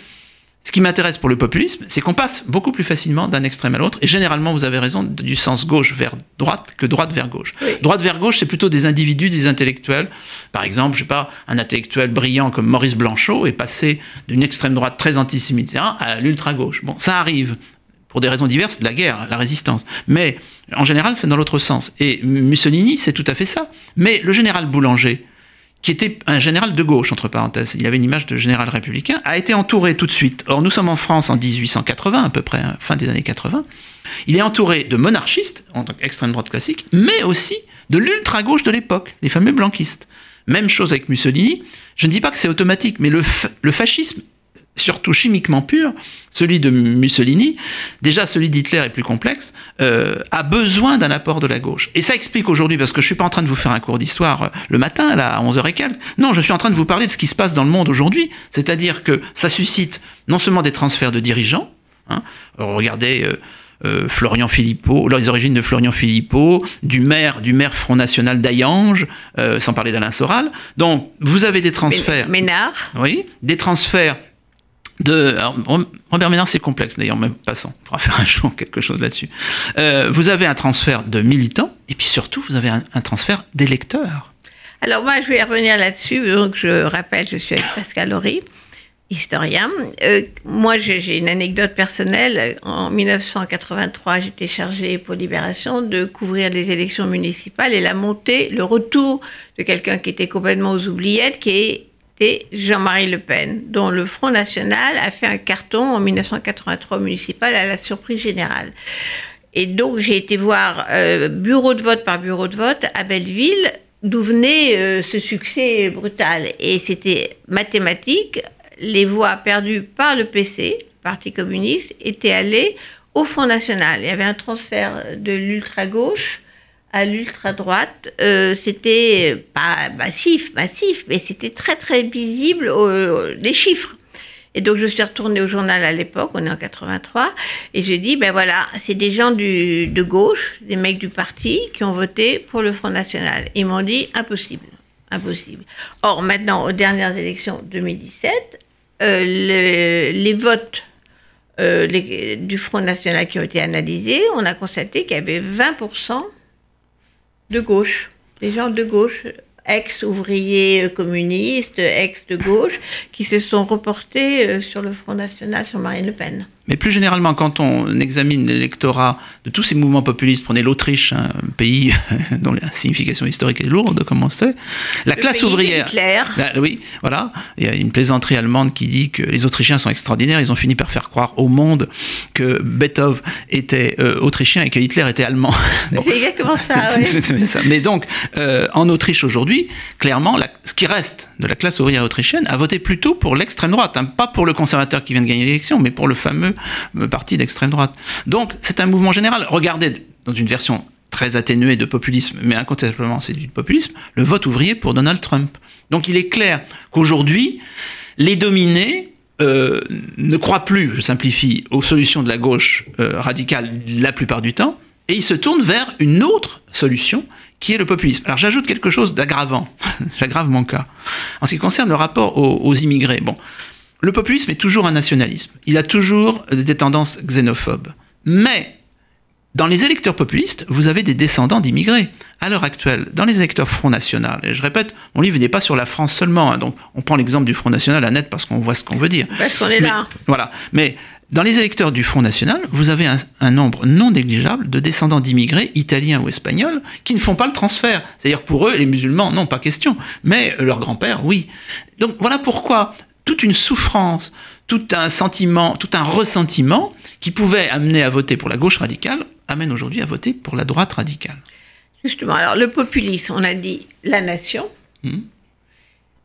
ce qui m'intéresse pour le populisme, c'est qu'on passe beaucoup plus facilement d'un extrême à l'autre. Et généralement, vous avez raison, du sens gauche vers droite que droite vers gauche. Droite vers gauche, c'est plutôt des individus, des intellectuels. Par exemple, je sais pas, un intellectuel brillant comme Maurice Blanchot est passé d'une extrême droite très antisémite à l'ultra gauche. Bon, ça arrive pour des raisons diverses, la guerre, la résistance. Mais en général, c'est dans l'autre sens. Et Mussolini, c'est tout à fait ça. Mais le général Boulanger, qui était un général de gauche, entre parenthèses, il avait une image de général républicain, a été entouré tout de suite. Or, nous sommes en France en 1880, à peu près, hein, fin des années 80. Il est entouré de monarchistes, en tant qu'extrême droite classique, mais aussi de l'ultra-gauche de l'époque, les fameux blanquistes. Même chose avec Mussolini. Je ne dis pas que c'est automatique, mais le fascisme surtout chimiquement pur, celui de Mussolini, déjà celui d'Hitler est plus complexe, euh, a besoin d'un apport de la gauche. Et ça explique aujourd'hui, parce que je ne suis pas en train de vous faire un cours d'histoire euh, le matin, là, à 11h et quelques, non, je suis en train de vous parler de ce qui se passe dans le monde aujourd'hui, c'est-à-dire que ça suscite non seulement des transferts de dirigeants, hein, regardez... Euh, Florian Philippot, les origines de Florian Philippot, du maire, du maire Front National d'Ayange, sans parler d'Alain Soral. Donc, vous avez des transferts. Ménard. Oui, des transferts Robert Ménard, c'est complexe d'ailleurs, même passant, on pourra faire un jour quelque chose là-dessus. Euh, vous avez un transfert de militants, et puis surtout, vous avez un, transfert d'électeurs. Alors moi, je vais revenir là-dessus. Donc, je rappelle, je suis avec Pascal Horry, historien. Euh, moi, j'ai une anecdote personnelle. En 1983, j'étais chargée pour Libération de couvrir les élections municipales et la montée, le retour de quelqu'un qui était complètement aux oubliettes, qui est Jean-Marie Le Pen, dont le Front National a fait un carton en 1983 municipal à la surprise générale. Et donc j'ai été voir euh, bureau de vote par bureau de vote à Belleville, d'où venait euh, ce succès brutal. Et c'était mathématique, les voix perdues par le PC, Parti communiste, étaient allées au Front National. Il y avait un transfert de l'ultra-gauche à l'ultra-droite, euh, c'était pas massif, massif, mais c'était très très visible euh, les chiffres. Et donc je suis retournée au journal à l'époque, on est en 83, et j'ai dit, ben voilà, c'est des gens de gauche, des mecs du parti qui ont voté pour le Front National. Ils m'ont dit, impossible, impossible. Or maintenant, aux dernières élections 2017, euh, les votes du Front National qui ont été analysés, on a constaté qu'il y avait 20% de gauche, des gens de gauche, ex-ouvriers communistes, ex-de gauche, qui se sont reportés euh, sur le Front National, sur Marine Le Pen. Mais plus généralement, quand on examine l'électorat de tous ces mouvements populistes, prenez l'Autriche, un pays dont la signification historique est lourde, comme on sait, la classe ouvrière. oui, voilà. Il y a une plaisanterie allemande qui dit que les Autrichiens sont extraordinaires. Ils ont fini par faire croire au monde que Beethoven était euh, autrichien et que Hitler était allemand. C'est exactement ça, oui. Mais donc, euh, en Autriche aujourd'hui, clairement, ce qui reste de la classe ouvrière autrichienne a voté plutôt pour l'extrême droite, hein. pas pour le conservateur qui vient de gagner l'élection, mais pour le fameux parti d'extrême droite. Donc c'est un mouvement général. Regardez dans une version très atténuée de populisme, mais incontestablement c'est du populisme, le vote ouvrier pour Donald Trump. Donc il est clair qu'aujourd'hui, les dominés euh, ne croient plus, je simplifie, aux solutions de la gauche euh, radicale la plupart du temps, et ils se tournent vers une autre solution qui est le populisme. Alors j'ajoute quelque chose d'aggravant, j'aggrave mon cas, en ce qui concerne le rapport aux, aux immigrés. Bon, le populisme est toujours un nationalisme. Il a toujours des tendances xénophobes. Mais dans les électeurs populistes, vous avez des descendants d'immigrés. À l'heure actuelle, dans les électeurs Front National, et je répète, mon livre n'est pas sur la France seulement, hein, donc on prend l'exemple du Front National à net parce qu'on voit ce qu'on veut dire. Parce qu'on est là. Voilà. Mais dans les électeurs du Front National, vous avez un, un nombre non négligeable de descendants d'immigrés italiens ou espagnols qui ne font pas le transfert. C'est-à-dire pour eux, les musulmans, non, pas question. Mais leur grand-père, oui. Donc voilà pourquoi toute une souffrance, tout un sentiment, tout un ressentiment qui pouvait amener à voter pour la gauche radicale, amène aujourd'hui à voter pour la droite radicale. Justement, alors le populisme, on a dit la nation. Hmm.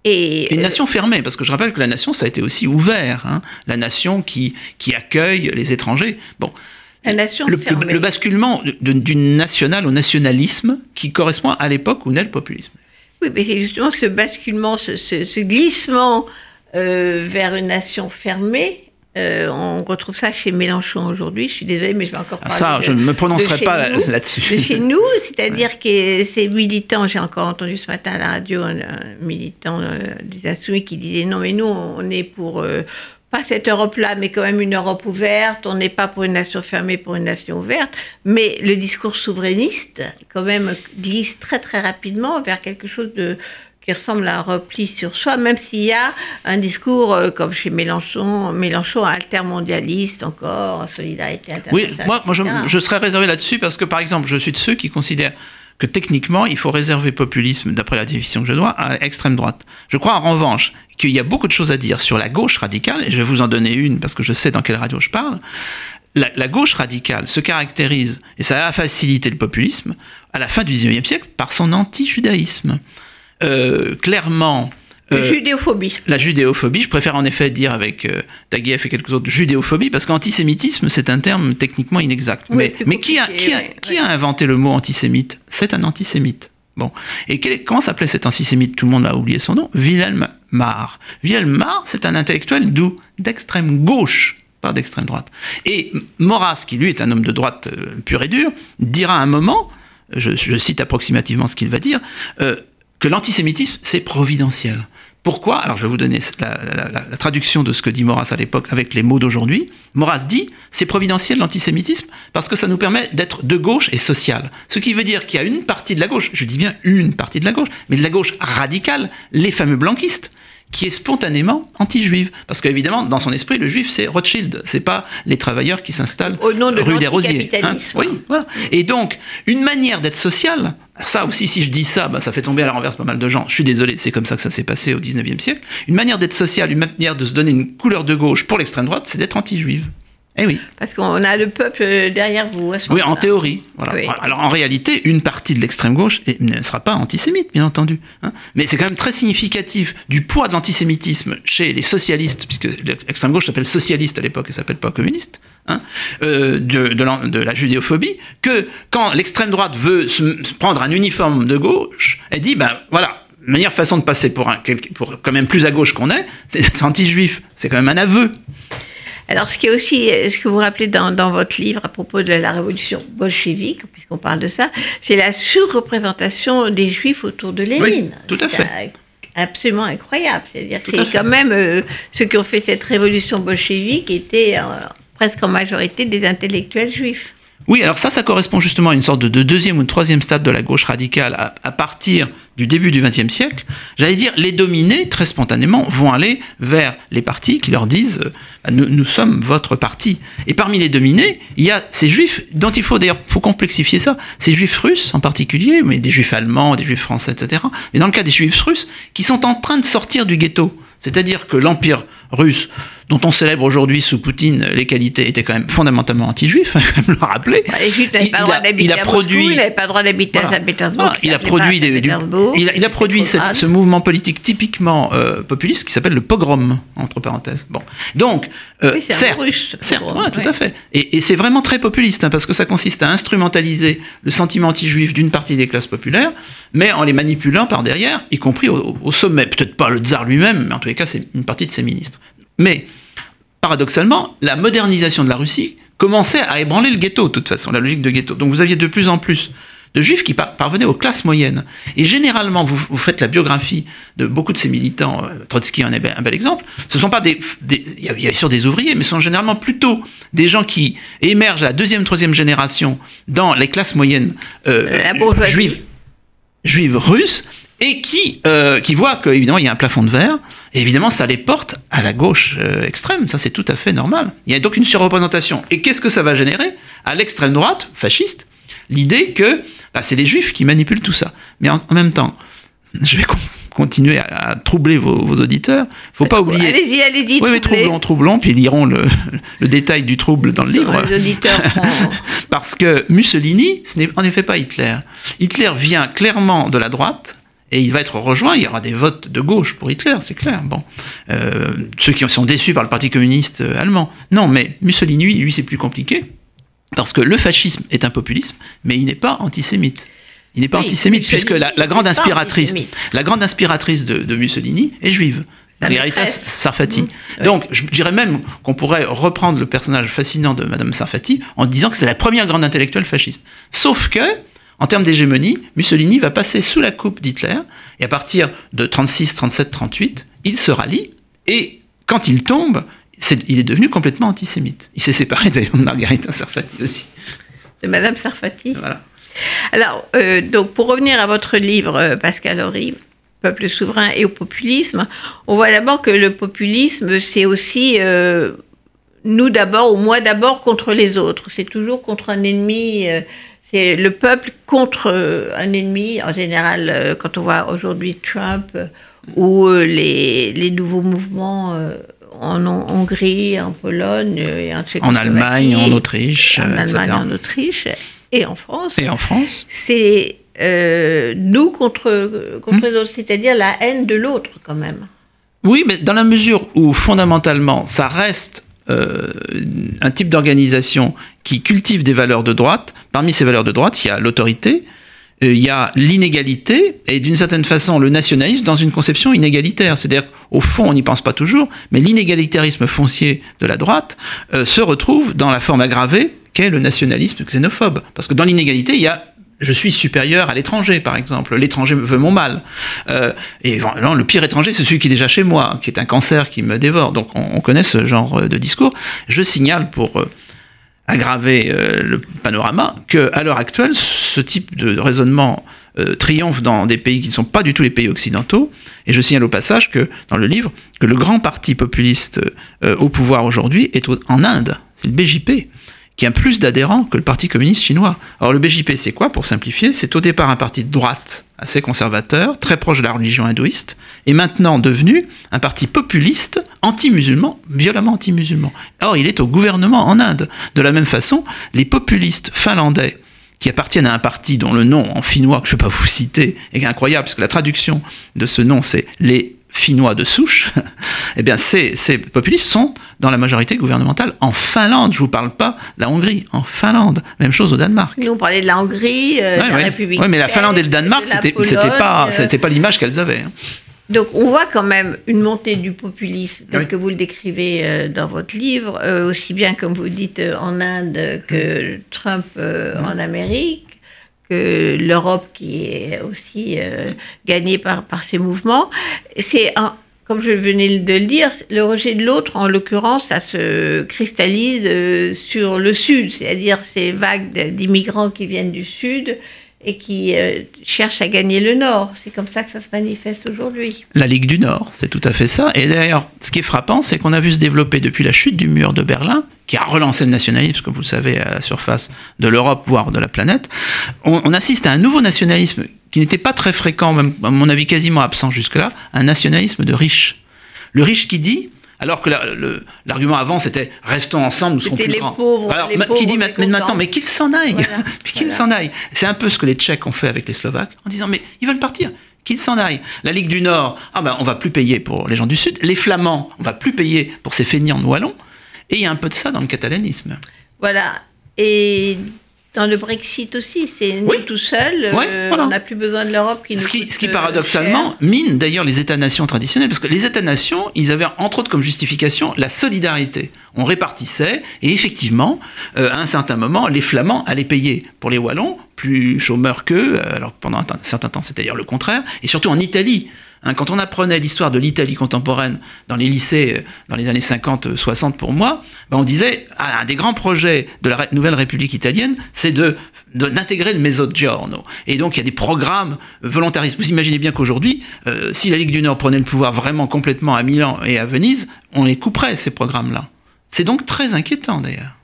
Et, une nation fermée, parce que je rappelle que la nation, ça a été aussi ouvert. Hein. la nation qui, qui accueille les étrangers. Bon. La nation le, fermée. le basculement du national au nationalisme qui correspond à l'époque où naît le populisme. Oui, mais c'est justement ce basculement, ce, ce glissement euh, vers une nation fermée. Euh, on retrouve ça chez Mélenchon aujourd'hui. Je suis désolée, mais je vais encore ah, parler. Ça, je ne me prononcerai pas là-dessus. de chez nous, c'est-à-dire que ces militants, j'ai encore entendu ce matin à la radio un, militant euh, des Insoumis qui disait non, mais nous, on est pour pas cette Europe-là, mais quand même une Europe ouverte. On n'est pas pour une nation fermée, pour une nation ouverte. Mais le discours souverainiste, quand même, glisse très très rapidement vers quelque chose de qui ressemble à un repli sur soi, même s'il y a un discours euh, comme chez Mélenchon, Mélenchon altermondialiste encore, solidarité internationale. Oui, moi, moi je, je, serais réservé là-dessus parce que, par exemple, je suis de ceux qui considèrent que techniquement, il faut réserver populisme, d'après la définition que je dois, à l'extrême droite. Je crois en revanche qu'il y a beaucoup de choses à dire sur la gauche radicale, et je vais vous en donner une parce que je sais dans quelle radio je parle. La, la gauche radicale se caractérise, et ça a facilité le populisme, à la fin du XIXe siècle, par son anti-judaïsme. Euh, clairement, Euh, Judéophobie. la judéophobie, je préfère en effet dire avec euh, Taguieff et quelques autres judéophobie, parce qu'antisémitisme, c'est un terme techniquement inexact. Oui, mais mais qui, a, qui, a, ouais, qui ouais. a inventé le mot antisémite? C'est un antisémite. Bon. Et quel comment s'appelait cet antisémite? Tout le monde a oublié son nom. Wilhelm Marr. Wilhelm Marr, c'est un intellectuel d'où? D'extrême gauche, pas d'extrême droite. Et Maurras, qui lui est un homme de droite euh, pur et dur, dira à un moment, je, je cite approximativement ce qu'il va dire, euh, que l'antisémitisme, c'est providentiel. Pourquoi? Alors je vais vous donner la, la- traduction de ce que dit Maurras à l'époque avec les mots d'aujourd'hui. Maurras dit, c'est providentiel l'antisémitisme parce que ça nous permet d'être de gauche et social. Ce qui veut dire qu'il y a une partie de la gauche, je dis bien une partie de la gauche, mais de la gauche radicale, les fameux blanquistes, qui est spontanément anti-juive. Parce qu'évidemment, dans son esprit, le juif, c'est Rothschild, c'est pas les travailleurs qui s'installent Au nom de rue des Rosiers. hein. Oui, voilà. Et donc, une manière d'être social, ça aussi, si je dis ça, bah, ça fait tomber à la renverse pas mal de gens. Je suis désolé, c'est comme ça que ça s'est passé au 19e siècle. Une manière d'être social, une manière de se donner une couleur de gauche pour l'extrême droite, c'est d'être anti-juive. Eh oui, Parce qu'on a le peuple derrière vous. à ce oui, en théorie. Voilà. Oui. Alors en réalité, une partie de l'extrême gauche et- ne sera pas antisémite, bien entendu. hein. Mais c'est quand même très significatif du poids de l'antisémitisme chez les socialistes, puisque l'extrême gauche s'appelle socialiste à l'époque, elle s'appelle pas communiste, hein, euh, de, de l'an- de la judéophobie, que quand l'extrême droite veut se prendre un uniforme de gauche, elle dit, ben voilà, la meilleure façon de passer pour, un, pour quand même plus à gauche qu'on est, c'est d'être anti-juif. C'est quand même un aveu. Alors, ce qui est aussi, ce que vous rappelez dans, dans votre livre à propos de la révolution bolchevique, puisqu'on parle de ça, c'est la surreprésentation des juifs autour de Lénine. tout à fait. Absolument incroyable. C'est-à-dire que c'est quand même euh, ceux qui ont fait cette révolution bolchevique étaient euh, presque en majorité des intellectuels juifs. Oui, alors ça, ça correspond justement à une sorte de, de deuxième ou de troisième stade de la gauche radicale à, partir du début du XXe siècle. J'allais dire, les dominés, très spontanément, vont aller vers les partis qui leur disent euh, nous, nous sommes votre parti. Et parmi les dominés, il y a ces juifs dont il faut d'ailleurs faut complexifier ça, ces juifs russes en particulier, mais des juifs allemands, des juifs français, etc. Mais dans le cas des juifs russes, qui sont en train de sortir du ghetto. C'est-à-dire que l'Empire russe, dont on célèbre aujourd'hui sous Poutine les qualités, était quand même fondamentalement anti-juif, il faut quand même le rappeler. Bah, Il- il a- il produit- n'avaient pas le droit d'habiter à. Saint-Pétersbourg. Il a produit, des, du- il a, il a produit cette- ce mouvement politique typiquement euh, populiste qui s'appelle le pogrom, entre parenthèses. Bon. Donc, euh, Oui, certes, russe, certes pogrom, ouais, tout ouais. à fait. Et, et c'est vraiment très populiste, hein, parce que ça consiste à instrumentaliser le sentiment anti-juif d'une partie des classes populaires, mais en les manipulant par derrière, y compris au, au sommet. Peut-être pas le tsar lui-même, mais en tous les cas, c'est une partie de ses ministres. Mais, paradoxalement, la modernisation de la Russie commençait à ébranler le ghetto, de toute façon, la logique de ghetto. Donc vous aviez de plus en plus de juifs qui par- parvenaient aux classes moyennes. Et généralement, vous, vous faites la biographie de beaucoup de ces militants, euh, Trotsky en est be- un bel exemple, ce sont pas des... Il y a bien sûr des ouvriers, mais ce sont généralement plutôt des gens qui émergent à la deuxième, troisième génération dans les classes moyennes euh, juives, juives russes et qui, euh, qui voient qu'évidemment il y a un plafond de verre, et évidemment ça les porte à la gauche euh, extrême, ça c'est tout à fait normal. Il y a donc une surreprésentation. Et qu'est-ce que ça va générer? À l'extrême droite, fasciste, l'idée que bah, c'est les juifs qui manipulent tout ça. Mais en, en même temps, je vais con- continuer à, à troubler vos, vos auditeurs, faut pas oublier... Allez-y, allez-y. Oui, troublez. troublons, troublons, puis ils liront le, le détail du trouble dans le Sur livre. Les auditeurs Parce que Mussolini, ce n'est en effet pas Hitler. Hitler vient clairement de la droite. Et il va être rejoint, il y aura des votes de gauche pour Hitler, c'est clair. Bon, Euh, ceux qui sont déçus par le Parti communiste euh, allemand. Non, mais Mussolini, lui, c'est plus compliqué, parce que le fascisme est un populisme, mais il n'est pas antisémite. Il n'est pas Oui, antisémite, puisque la, grande inspiratrice, la grande inspiratrice de, de Mussolini est juive. Maîtresse. Sarfati. Mmh. Donc, je dirais même qu'on pourrait reprendre le personnage fascinant de Madame Sarfati en disant que c'est la première grande intellectuelle fasciste. Sauf que, en termes d'hégémonie, Mussolini va passer sous la coupe d'Hitler, et à partir de 36, 37, 38, il se rallie, et quand il tombe, il est devenu complètement antisémite. Il s'est séparé d'ailleurs de Margherita Sarfati aussi. de Madame Sarfati. Voilà. Alors, euh, donc, pour revenir à votre livre, euh, Pascal Horry, Peuple souverain et au populisme, on voit d'abord que le populisme, c'est aussi euh, nous d'abord ou moi d'abord contre les autres. C'est toujours contre un ennemi. euh, c'est le peuple contre euh, un ennemi. En général, euh, quand on voit aujourd'hui Trump euh, ou les, les nouveaux mouvements en Hon- Hongrie, en Pologne et en En Tchécoslovaquie, Allemagne, en Autriche, en etc. Allemagne, en Autriche et en France Et en France c'est euh, nous contre, contre les autres, c'est-à-dire la haine de l'autre quand même. Oui, mais dans la mesure où fondamentalement ça reste euh, un type d'organisation qui cultive des valeurs de droite, parmi ces valeurs de droite, il y a l'autorité, euh, il y a l'inégalité et d'une certaine façon le nationalisme dans une conception inégalitaire. C'est-à-dire qu'au fond, on n'y pense pas toujours, mais l'inégalitarisme foncier de la droite euh, se retrouve dans la forme aggravée qu'est le nationalisme xénophobe. Parce que dans l'inégalité, il y a je suis supérieur à l'étranger, par exemple. L'étranger veut mon mal. Euh, et non, le pire étranger, c'est celui qui est déjà chez moi, qui est un cancer qui me dévore. Donc on, on connaît ce genre de discours. Je signale pour aggraver euh, le panorama que à l'heure actuelle, ce type de raisonnement euh, triomphe dans des pays qui ne sont pas du tout les pays occidentaux. Et je signale au passage que dans le livre que le grand parti populiste euh, au pouvoir aujourd'hui est en Inde. C'est le BJP qui a plus d'adhérents que le Parti communiste chinois. Alors le BJP, c'est quoi, pour simplifier? C'est au départ un parti de droite assez conservateur, très proche de la religion hindouiste, et maintenant devenu un parti populiste, anti-musulman, violemment anti-musulman. Or, il est au gouvernement en Inde. De la même façon, les populistes finlandais, qui appartiennent à un parti dont le nom en finnois, que je ne vais pas vous citer, est incroyable, parce que la traduction de ce nom, c'est les finnois de souche, eh bien ces, ces populistes sont dans la majorité gouvernementale en Finlande. Je ne vous parle pas de la Hongrie, en Finlande. Même chose au Danemark. Nous, on parlait de la Hongrie, euh, de la ouais. République Ouais, mais la Finlande et le Danemark, c'était pas, pas l'image qu'elles avaient. hein. Donc on voit quand même une montée du populisme tel Oui. que vous le décrivez euh, dans votre livre, euh, aussi bien comme vous dites euh, en Inde que Trump en Amérique, que l'Europe qui est aussi euh, gagnée par, ces mouvements. C'est comme je venais de le dire, le rejet de l'autre, en l'occurrence, ça se cristallise euh, sur le Sud, c'est-à-dire ces vagues d'immigrants qui viennent du Sud et qui euh, cherchent à gagner le Nord. C'est comme ça que ça se manifeste aujourd'hui. La Ligue du Nord, c'est tout à fait ça. Et d'ailleurs, ce qui est frappant, c'est qu'on a vu se développer depuis la chute du mur de Berlin, qui a relancé le nationalisme, comme vous le savez, à la surface de l'Europe, voire de la planète. On assiste à un nouveau nationalisme qui n'était pas très fréquent, même à mon avis quasiment absent jusque-là, un nationalisme de riches. Le riche qui dit, alors que la- l'argument avant c'était restons ensemble, nous serons plus les grands. pauvres, Alors, les ma- pauvres qui dit ma- mécontents. mais maintenant, mais qu'ils s'en aillent, Voilà, puis qu'ils voilà. s'en aillent. C'est un peu ce que les Tchèques ont fait avec les Slovaques, en disant mais ils veulent partir, qu'ils s'en aillent. La Ligue du Nord, ah ben on va plus payer pour les gens du Sud. Les Flamands, on va plus payer pour ces feignants de wallons. Et il y a un peu de ça dans le catalanisme. Voilà. Et dans le Brexit aussi, c'est nous Oui. tout seuls. Euh, voilà. On n'a plus besoin de l'Europe qui nous Ce qui, coûte, ce qui euh, paradoxalement cher. mine d'ailleurs les États-nations traditionnels, parce que les États-nations, ils avaient entre autres comme justification la solidarité. On répartissait, et effectivement, euh, à un certain moment, les Flamands allaient payer pour les Wallons, plus chômeurs qu'eux, alors que pendant un certain temps c'était d'ailleurs le contraire, et surtout en Italie. Hein, quand on apprenait l'histoire de l'Italie contemporaine dans les lycées euh, dans les années 50-60 pour moi, ben on disait ah, un des grands projets de la nouvelle République italienne, c'est d'intégrer le Mezzogiorno. Et donc il y a des programmes volontaristes. Vous imaginez bien qu'aujourd'hui, euh, si la Ligue du Nord prenait le pouvoir vraiment complètement à Milan et à Venise, on les couperait ces programmes-là. C'est donc très inquiétant d'ailleurs.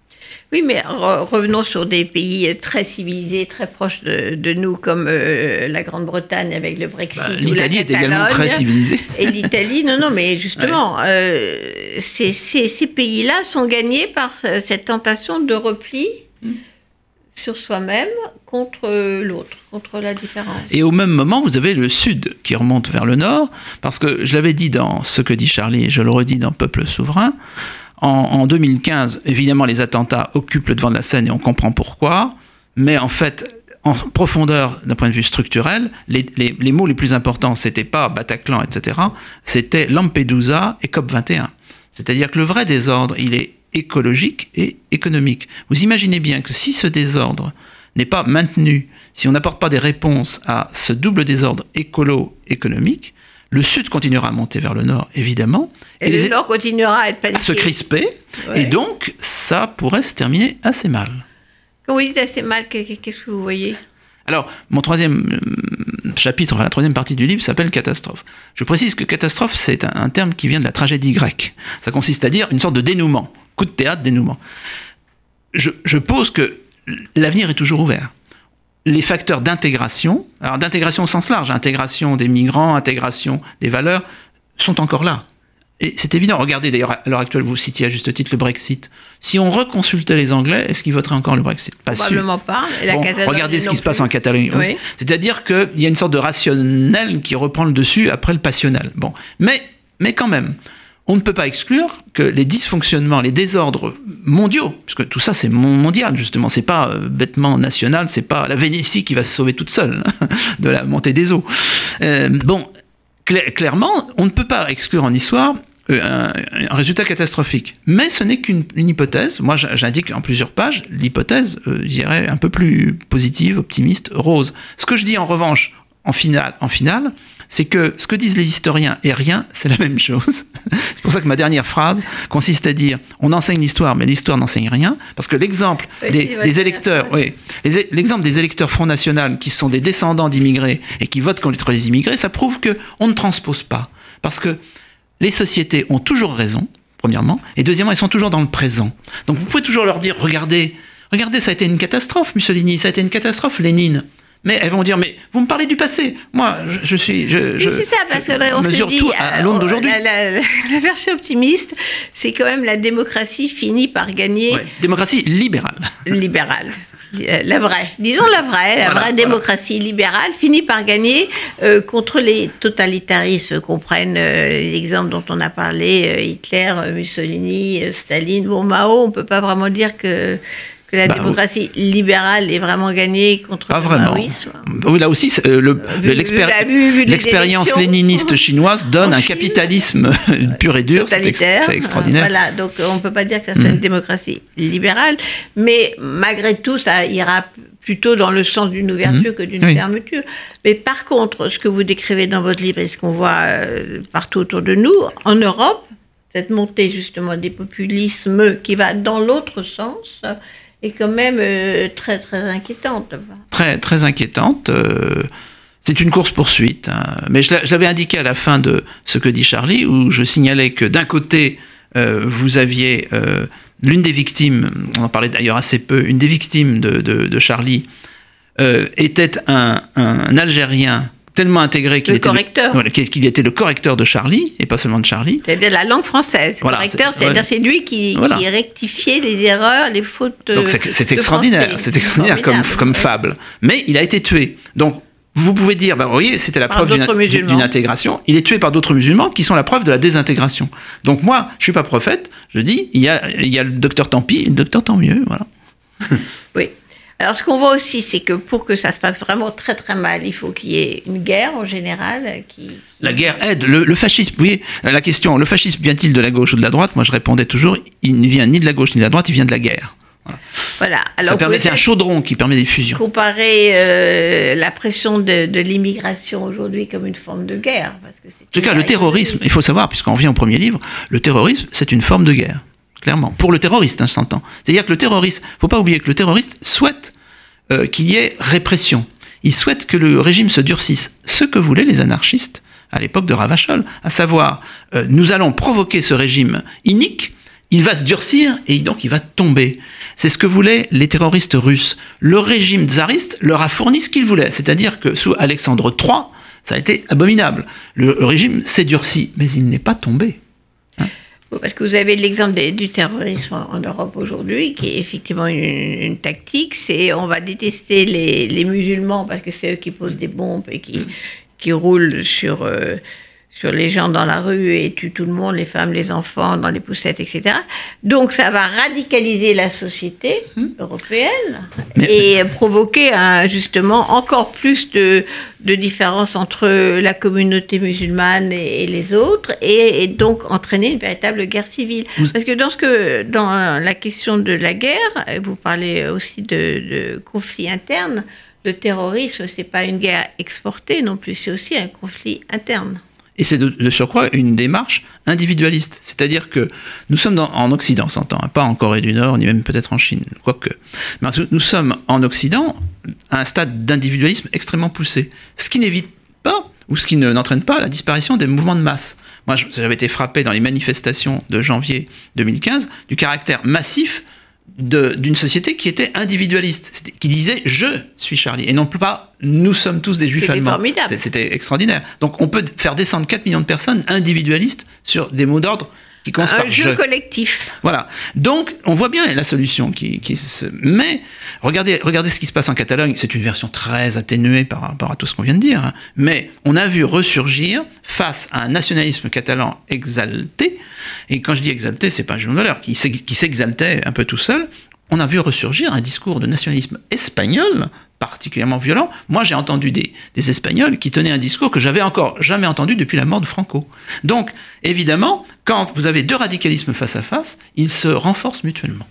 Oui, mais re- revenons sur des pays très civilisés, très proches de, de nous, comme euh, la Grande-Bretagne avec le Brexit. Bah, L'Italie est également très civilisée. Et l'Italie, non, non, mais justement, euh, ces, ces- ces pays-là sont gagnés par cette tentation de repli Mm. sur soi-même contre l'autre, contre la différence. Et au même moment, vous avez le sud qui remonte vers le nord, parce que je l'avais dit dans ce que dit Charlie, et je le redis dans Peuple souverain, en, en 2015, évidemment, les attentats occupent le devant de la scène et on comprend pourquoi, mais en fait, en profondeur d'un point de vue structurel, les mots les plus importants, c'était pas Bataclan, etc., c'était Lampedusa et COP21. C'est-à-dire que le vrai désordre, il est écologique et économique. Vous imaginez bien que si ce désordre n'est pas maintenu, si on n'apporte pas des réponses à ce double désordre écolo-économique, le Sud continuera à monter vers le Nord, évidemment, Et le Nord continuera à être à se crisper, Ouais. et donc ça pourrait se terminer assez mal. Quand vous dites assez mal, qu'est- qu'est-ce que vous voyez? Alors, mon troisième euh, chapitre, enfin, la troisième partie du livre s'appelle catastrophe. Je précise que catastrophe, c'est un, un terme qui vient de la tragédie grecque. Ça consiste à dire une sorte de dénouement, coup de théâtre, dénouement. Je, je pose que l'avenir est toujours ouvert. Les facteurs d'intégration, alors d'intégration au sens large, intégration des migrants, intégration des valeurs, sont encore là. Et c'est évident. Regardez, d'ailleurs, à l'heure actuelle, vous citiez à juste titre le Brexit. Si on reconsultait les Anglais, est-ce qu'ils voteraient encore le Brexit? Pas Probablement pas. la bon, regardez ce qui se passe en Catalogne. Oui. C'est-à-dire qu'il y a une sorte de rationnel qui reprend le dessus après le passionnel. Bon. Mais, mais quand même, on ne peut pas exclure que les dysfonctionnements, les désordres mondiaux, puisque tout ça c'est mondial justement, c'est pas euh, bêtement national, c'est pas la Vénétie qui va se sauver toute seule de la montée des eaux. Euh, bon, clairement, on ne peut pas exclure en histoire euh, un, résultat catastrophique. Mais ce n'est qu'une hypothèse. Moi, j'indique en plusieurs pages l'hypothèse, euh, je dirais, un peu plus positive, optimiste, rose. Ce que je dis en revanche, en finale, en finale c'est que ce que disent les historiens et rien, c'est la même chose. c'est pour ça que ma dernière phrase consiste à dire on enseigne l'histoire, mais l'histoire n'enseigne rien. Parce que l'exemple des, électeurs, oui, l'exemple des électeurs Front National qui sont des descendants d'immigrés et qui votent contre les immigrés, ça prouve qu'on ne transpose pas. Parce que les sociétés ont toujours raison, premièrement, et deuxièmement, elles sont toujours dans le présent. Donc vous pouvez toujours leur dire, regardez, regardez, ça a été une catastrophe, Mussolini, ça a été une catastrophe, Lénine. Mais elles vont dire, mais vous me parlez du passé. Moi, je, suis. Je, je c'est ça, parce qu'on mesure dit, tout à, l'aune d'aujourd'hui. La, version optimiste, c'est quand même la démocratie finit par gagner. démocratie libérale. Libérale. Euh, la vraie, disons la vraie, la vraie démocratie libérale finit par gagner euh, contre les totalitarismes qu'on prenne euh, l'exemple dont on a parlé, Hitler, Mussolini, Staline, bon Mao, on peut pas vraiment dire que que la bah, démocratie libérale est vraiment gagnée contre pas le vraiment. Oui, là aussi, l'expérience léniniste chinoise donne un capitalisme pur et dur. C'est extraordinaire. Voilà, donc on ne peut pas dire que soit une mm. démocratie libérale, mais malgré tout, ça ira plutôt dans le sens d'une ouverture mm. que d'une fermeture. Mais par contre, ce que vous décrivez dans votre livre et ce qu'on voit euh, partout autour de nous, en Europe, cette montée justement des populismes qui va dans l'autre sens, est quand même euh, très très inquiétante. Très très inquiétante. Euh, c'est une course-poursuite. Hein. Mais je l'avais indiqué à la fin de ce que dit Charlie, où je signalais que d'un côté, euh, vous aviez l'une des victimes, on en parlait d'ailleurs assez peu, une des victimes de, de, Charlie était un, un Algérien tellement intégré qu'il était, qu'il était le correcteur de Charlie, et pas seulement de Charlie. C'est-à-dire la langue française. correcteur, c'est-à-dire c'est lui qui, qui, rectifiait les erreurs, les fautes. Donc c'est extraordinaire, c'est extraordinaire comme, comme fable. Mais il a été tué. Donc vous pouvez dire, bah, vous voyez, c'était la preuve d'une intégration. Il est tué par d'autres musulmans qui sont la preuve de la désintégration. Donc moi, je suis pas prophète, je dis, il y a, il y a le docteur tant pis le docteur tant mieux, voilà. oui. Alors, ce qu'on voit aussi, c'est que pour que ça se passe vraiment très très mal, il faut qu'il y ait une guerre en général. Qui, La guerre aide. Le, fascisme, vous voyez, la question, le fascisme vient-il de la gauche ou de la droite? Moi, je répondais toujours, il ne vient ni de la gauche ni de la droite, il vient de la guerre. Voilà. Alors, c'est un chaudron qui permet des fusions. Comparer euh, la pression de, l'immigration aujourd'hui comme une forme de guerre. Parce que en tout cas, le terrorisme, il faut savoir, puisqu'on revient au premier livre, le terrorisme, c'est une forme de guerre clairement. Pour le terroriste, hein, je s'entend. C'est-à-dire que le terroriste, faut pas oublier que le terroriste souhaite euh, qu'il y ait répression. Il souhaite que le régime se durcisse. Ce que voulaient les anarchistes à l'époque de Ravachol, à savoir, euh, nous allons provoquer ce régime inique, il va se durcir et donc il va tomber. C'est ce que voulaient les terroristes russes. Le régime tsariste leur a fourni ce qu'il voulait, c'est-à-dire que sous Alexandre III, ça a été abominable. Le régime s'est durci, mais il n'est pas tombé. Parce que vous avez l'exemple du terrorisme en, Europe aujourd'hui, qui est effectivement une, tactique, c'est on va détester les, musulmans parce que c'est eux qui posent des bombes et qui, qui roulent sur, euh, sur les gens dans la rue et tuent tout le monde, les femmes, les enfants, dans les poussettes, etc. Donc ça va radicaliser la société hmm. européenne et provoquer justement encore plus de, de différences entre la communauté musulmane et, les autres et, donc entraîner une véritable guerre civile. Parce que dans, ce que dans la question de la guerre, vous parlez aussi de, de conflits internes, le terrorisme, ce n'est pas une guerre exportée non plus, c'est aussi un conflit interne. Et c'est de, surcroît une démarche individualiste. C'est-à-dire que nous sommes en Occident, s'entend, hein, pas en Corée du Nord, ni même peut-être en Chine, quoique. Mais nous sommes en Occident à un stade d'individualisme extrêmement poussé. Ce qui n'évite pas, ou ce qui n'entraîne pas la disparition des mouvements de masse. Moi, j'avais été frappé dans les manifestations de janvier 2015 du caractère massif d'une société qui était individualiste, qui disait je suis Charlie et non pas nous sommes tous des juifs allemands. C'était extraordinaire. Donc on peut faire descendre 4 millions de personnes individualistes sur des mots d'ordre qui un jeu collectif. Voilà. Donc on voit bien la solution qui, qui se. Mais regardez, regardez ce qui se passe en Catalogne. C'est une version très atténuée par rapport à tout ce qu'on vient de dire. Hein. Mais on a vu ressurgir face à un nationalisme catalan exalté. Et quand je dis exalté, c'est pas un jeu de valeur, qui s'exaltait un peu tout seul. On a vu ressurgir un discours de nationalisme espagnol particulièrement violent. Moi, j'ai entendu des, Espagnols qui tenaient un discours que j'avais encore jamais entendu depuis la mort de Franco. Donc, évidemment, quand vous avez deux radicalismes face à face, ils se renforcent mutuellement.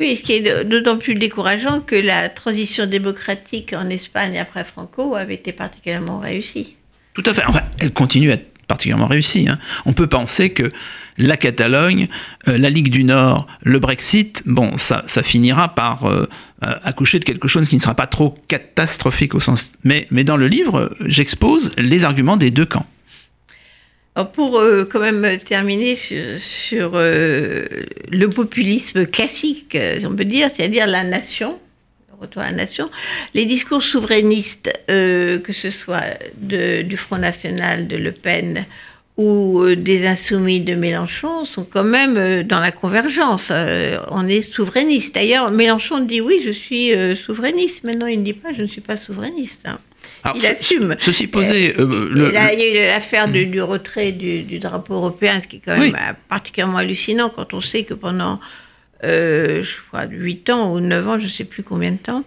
Oui, ce qui est d'autant plus décourageant que la transition démocratique en Espagne après Franco avait été particulièrement réussie. Tout à fait. Enfin, elle continue à être particulièrement réussie. Hein. On peut penser que la Catalogne, euh, la Ligue du Nord, le Brexit, bon, ça, finira par euh, euh, accoucher de quelque chose qui ne sera pas trop catastrophique au sens. Mais, dans le livre, j'expose les arguments des deux camps. pour quand même terminer sur, le populisme classique, si on peut dire, c'est-à-dire la nation, retour à la nation, les discours souverainistes, que ce soit du Front National, de Le Pen, ou euh, des insoumis de Mélenchon sont quand même euh, dans la convergence. Euh, on est souverainiste. D'ailleurs, Mélenchon dit oui, je suis souverainiste. Maintenant, il ne dit pas je ne suis pas souverainiste. Hein. il assume. Ceci posé. il y a eu l'affaire du, retrait du, drapeau européen, ce qui est quand même particulièrement hallucinant quand on sait que pendant euh, je crois, 8 ans ou 9 ans, je ne sais plus combien de temps,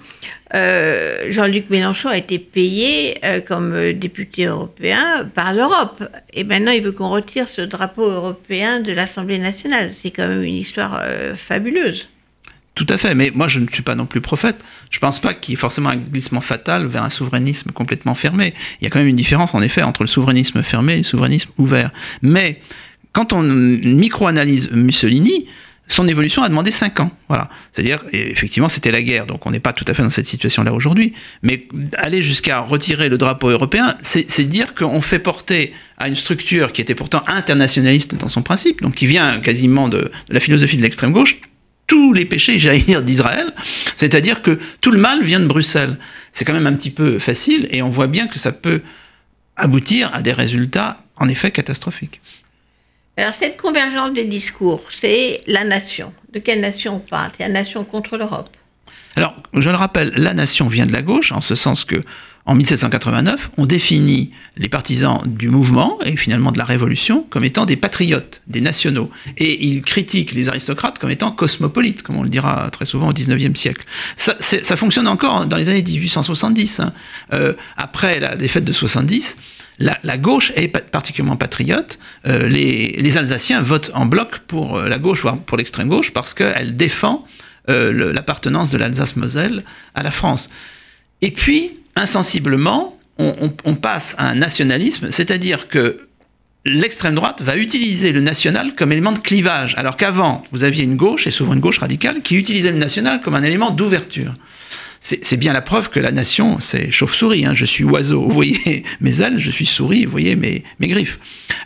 euh, Jean-Luc Mélenchon a été payé euh, comme député européen par l'Europe. Et maintenant, il veut qu'on retire ce drapeau européen de l'Assemblée nationale. C'est quand même une histoire fabuleuse. Tout à fait, mais moi je ne suis pas non plus prophète. Je ne pense pas qu'il y ait forcément un glissement fatal vers un souverainisme complètement fermé. Il y a quand même une différence en effet entre le souverainisme fermé et le souverainisme ouvert. Mais quand on micro-analyse Mussolini, son évolution a demandé 5 ans. Voilà. C'est-à-dire, effectivement, c'était la guerre, donc on n'est pas tout à fait dans cette situation-là aujourd'hui. Mais aller jusqu'à retirer le drapeau européen, c'est dire qu'on fait porter à une structure qui était pourtant internationaliste dans son principe, donc qui vient quasiment de, la philosophie de l'extrême gauche, tous les péchés, j'allais d'Israël. C'est-à-dire que tout le mal vient de Bruxelles. C'est quand même un petit peu facile, et on voit bien que ça peut aboutir à des résultats, en effet, catastrophiques. Alors cette convergence des discours, c'est la nation. De quelle nation on parle? C'est la nation contre l'Europe. Alors, je le rappelle, la nation vient de la gauche, en ce sens que en 1789, on définit les partisans du mouvement et finalement de la révolution comme étant des patriotes, des nationaux. Et ils critiquent les aristocrates comme étant cosmopolites, comme on le dira très souvent au XIXe siècle. Ça, ça, fonctionne encore dans les années 1870. Hein. Euh, après la défaite de 70, la, gauche est particulièrement patriote. Euh, les, Alsaciens votent en bloc pour euh, la gauche, voire pour l'extrême gauche, parce qu'elle défend euh, l'appartenance de l'Alsace-Moselle à la France. Et puis, insensiblement, on, passe à un nationalisme, c'est-à-dire que l'extrême droite va utiliser le national comme élément de clivage, alors qu'avant, vous aviez une gauche, et souvent une gauche radicale, qui utilisait le national comme un élément d'ouverture c'est bien la preuve que la nation, c'est chauve-souris. Hein. Je suis oiseau, vous voyez mes ailes, je suis souris, vous voyez mes, mes griffes.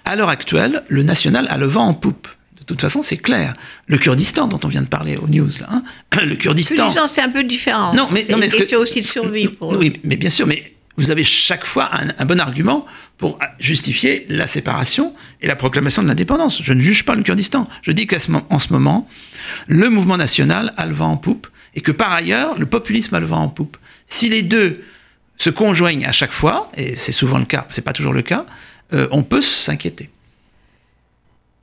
À l'heure actuelle, le national a le vent en poupe. De toute façon, c'est clair. Le Kurdistan, dont on vient de parler aux news, là, hein, le Kurdistan. Le c'est un peu différent. Non, mais, non, mais une question aussi de survie. Pour oui, mais bien sûr, mais vous avez chaque fois un, bon argument pour justifier la séparation et la proclamation de l'indépendance. Je ne juge pas le Kurdistan. Je dis qu'en ce moment, le mouvement national a le vent en poupe et que par ailleurs, le populisme a le vent en poupe. Si les deux se conjoignent à chaque fois, et c'est souvent le cas, c'est pas toujours le cas, euh, on peut s'inquiéter.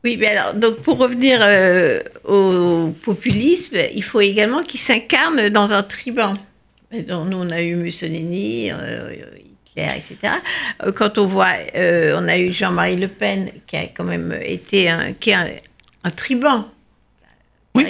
Oui, mais alors, donc pour revenir euh, au populisme, il faut également qu'il s'incarne dans un triban. Donc, nous, on a eu Mussolini, euh, Hitler, etc. Quand on voit, on a eu Jean-Marie Le Pen, qui a quand même été un, qui est un triban oui.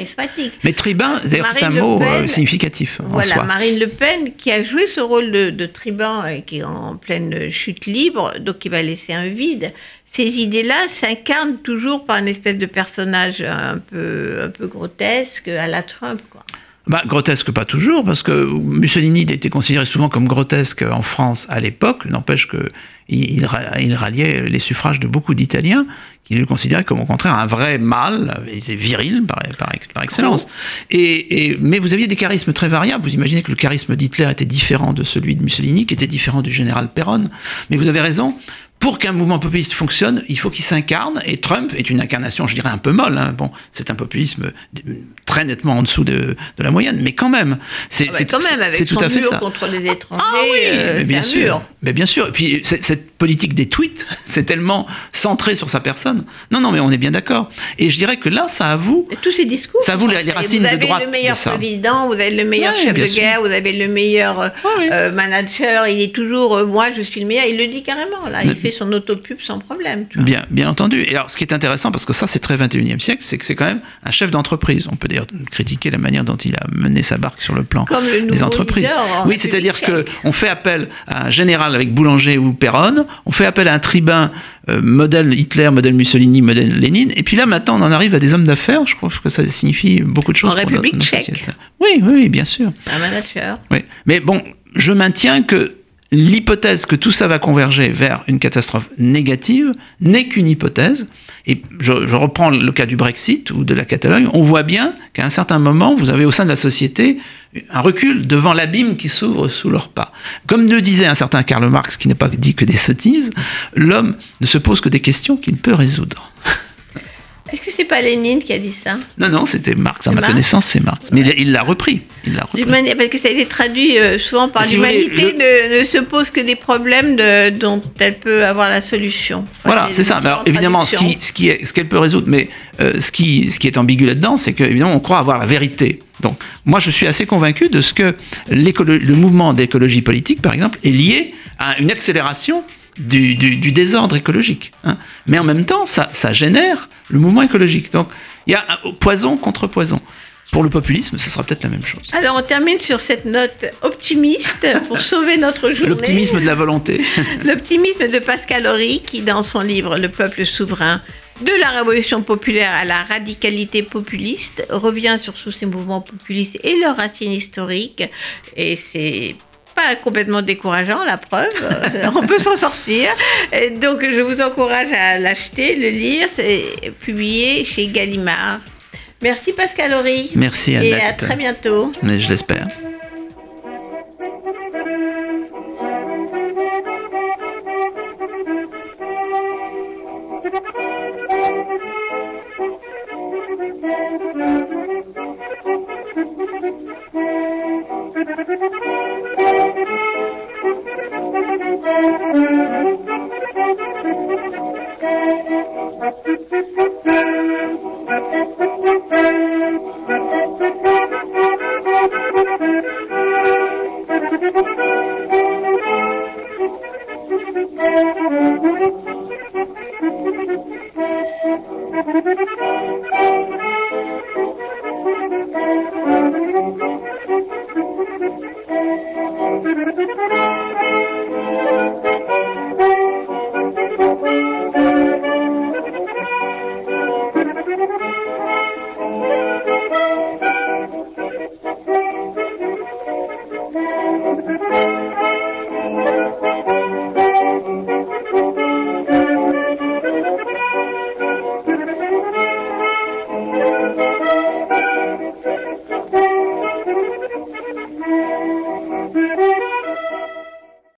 Mais tribun, c'est un mot euh, significatif. voilà, Marine Le Pen qui a joué ce rôle de, tribun et qui est en pleine chute libre, donc qui va laisser un vide. Ces idées-là s'incarnent toujours par une espèce de personnage un peu, un peu grotesque à la Trump. Quoi. Bah, grotesque pas toujours, parce que Mussolini était considéré souvent comme grotesque en France à l'époque, n'empêche que il, il ralliait les suffrages de beaucoup d'Italiens qui le considéraient comme au contraire un vrai mâle, viril par, par, par excellence. Et, et, mais vous aviez des charismes très variables. Vous imaginez que le charisme d'Hitler était différent de celui de Mussolini, qui était différent du général Perron. Mais vous avez raison, pour qu'un mouvement populiste fonctionne, il faut qu'il s'incarne, et Trump est une incarnation, je dirais, un peu molle. Hein. Bon, c'est un populisme très nettement en dessous de, de la moyenne, mais quand même. C'est ah bah avec tout à fait ça. contre les étrangers, ah, oui, euh, mais bien sûr. Mais bien sûr. Et puis, cette politique des tweets, c'est tellement centré sur sa personne. Non, non, mais on est bien d'accord. Et je dirais que là, ça avoue... Et tous ces discours... Ça avoue les, racines de droite. Vous avez le meilleur président, vous avez le meilleur chef de guerre, vous avez le meilleur euh, euh, manager, il est toujours, moi, je suis le meilleur. Il le dit carrément, là. Il fait son autopub sans problème. Bien, bien entendu. Et alors, ce qui est intéressant, parce que ça, c'est très 21e siècle, c'est que c'est quand même un chef d'entreprise. On peut d'ailleurs critiquer la manière dont il a mené sa barque sur le plan des entreprises. oui, c'est-à-dire qu'on fait appel à un général avec Boulanger ou Perron, on fait appel à un tribun euh, modèle Hitler, modèle Mussolini, modèle Lénine, et puis là, maintenant, on en arrive à des hommes d'affaires. Je crois que ça signifie beaucoup de choses en pour République notre, tchèque. Oui, oui, bien sûr. Un manager. Oui, mais bon, je maintiens que l'hypothèse que tout ça va converger vers une catastrophe négative n'est qu'une hypothèse. Et je, reprends le cas du Brexit ou de la Catalogne. On voit bien qu'à un certain moment, vous avez au sein de la société un recul devant l'abîme qui s'ouvre sous leurs pas. Comme le disait un certain Karl Marx, qui n'est pas dit que des sottises, l'homme ne se pose que des questions qu'il peut résoudre. Est-ce que c'est pas Lénine qui a dit ça? Non, non, c'était Marx. À ma connaissance, c'est Marx. Mais il l'a repris. Il l'a repris. Parce que ça a été traduit euh, souvent par l'humanité ne, se pose que des problèmes de, dont elle peut avoir la solution. voilà, c'est ça. Alors, évidemment, ce qu'elle ce qui ce qu'elle peut résoudre, mais euh, ce, qui, ce qui est ambigu là-dedans, c'est qu'évidemment, on croit avoir la vérité. Donc, moi, je suis assez convaincu de ce que le mouvement d'écologie politique, par exemple, est lié à une accélération du, du, désordre écologique. Hein. Mais en même temps, ça, ça génère le mouvement écologique. Donc, il y a poison contre poison. Pour le populisme, ce sera peut-être la même chose. Alors, on termine sur cette note optimiste pour sauver notre journée. L'optimisme de la volonté. L'optimisme de Pascal Horry, qui, dans son livre Le peuple souverain, de la révolution populaire à la radicalité populiste, revient sur tous ces mouvements populistes et leurs racines historiques. Et c'est pas complètement décourageant, la preuve. on peut s'en sortir. donc, je vous encourage à l'acheter, le lire. C'est publié chez Gallimard. Merci Pascal Horry. Merci Annette. Et à très bientôt. Mais je l'espère.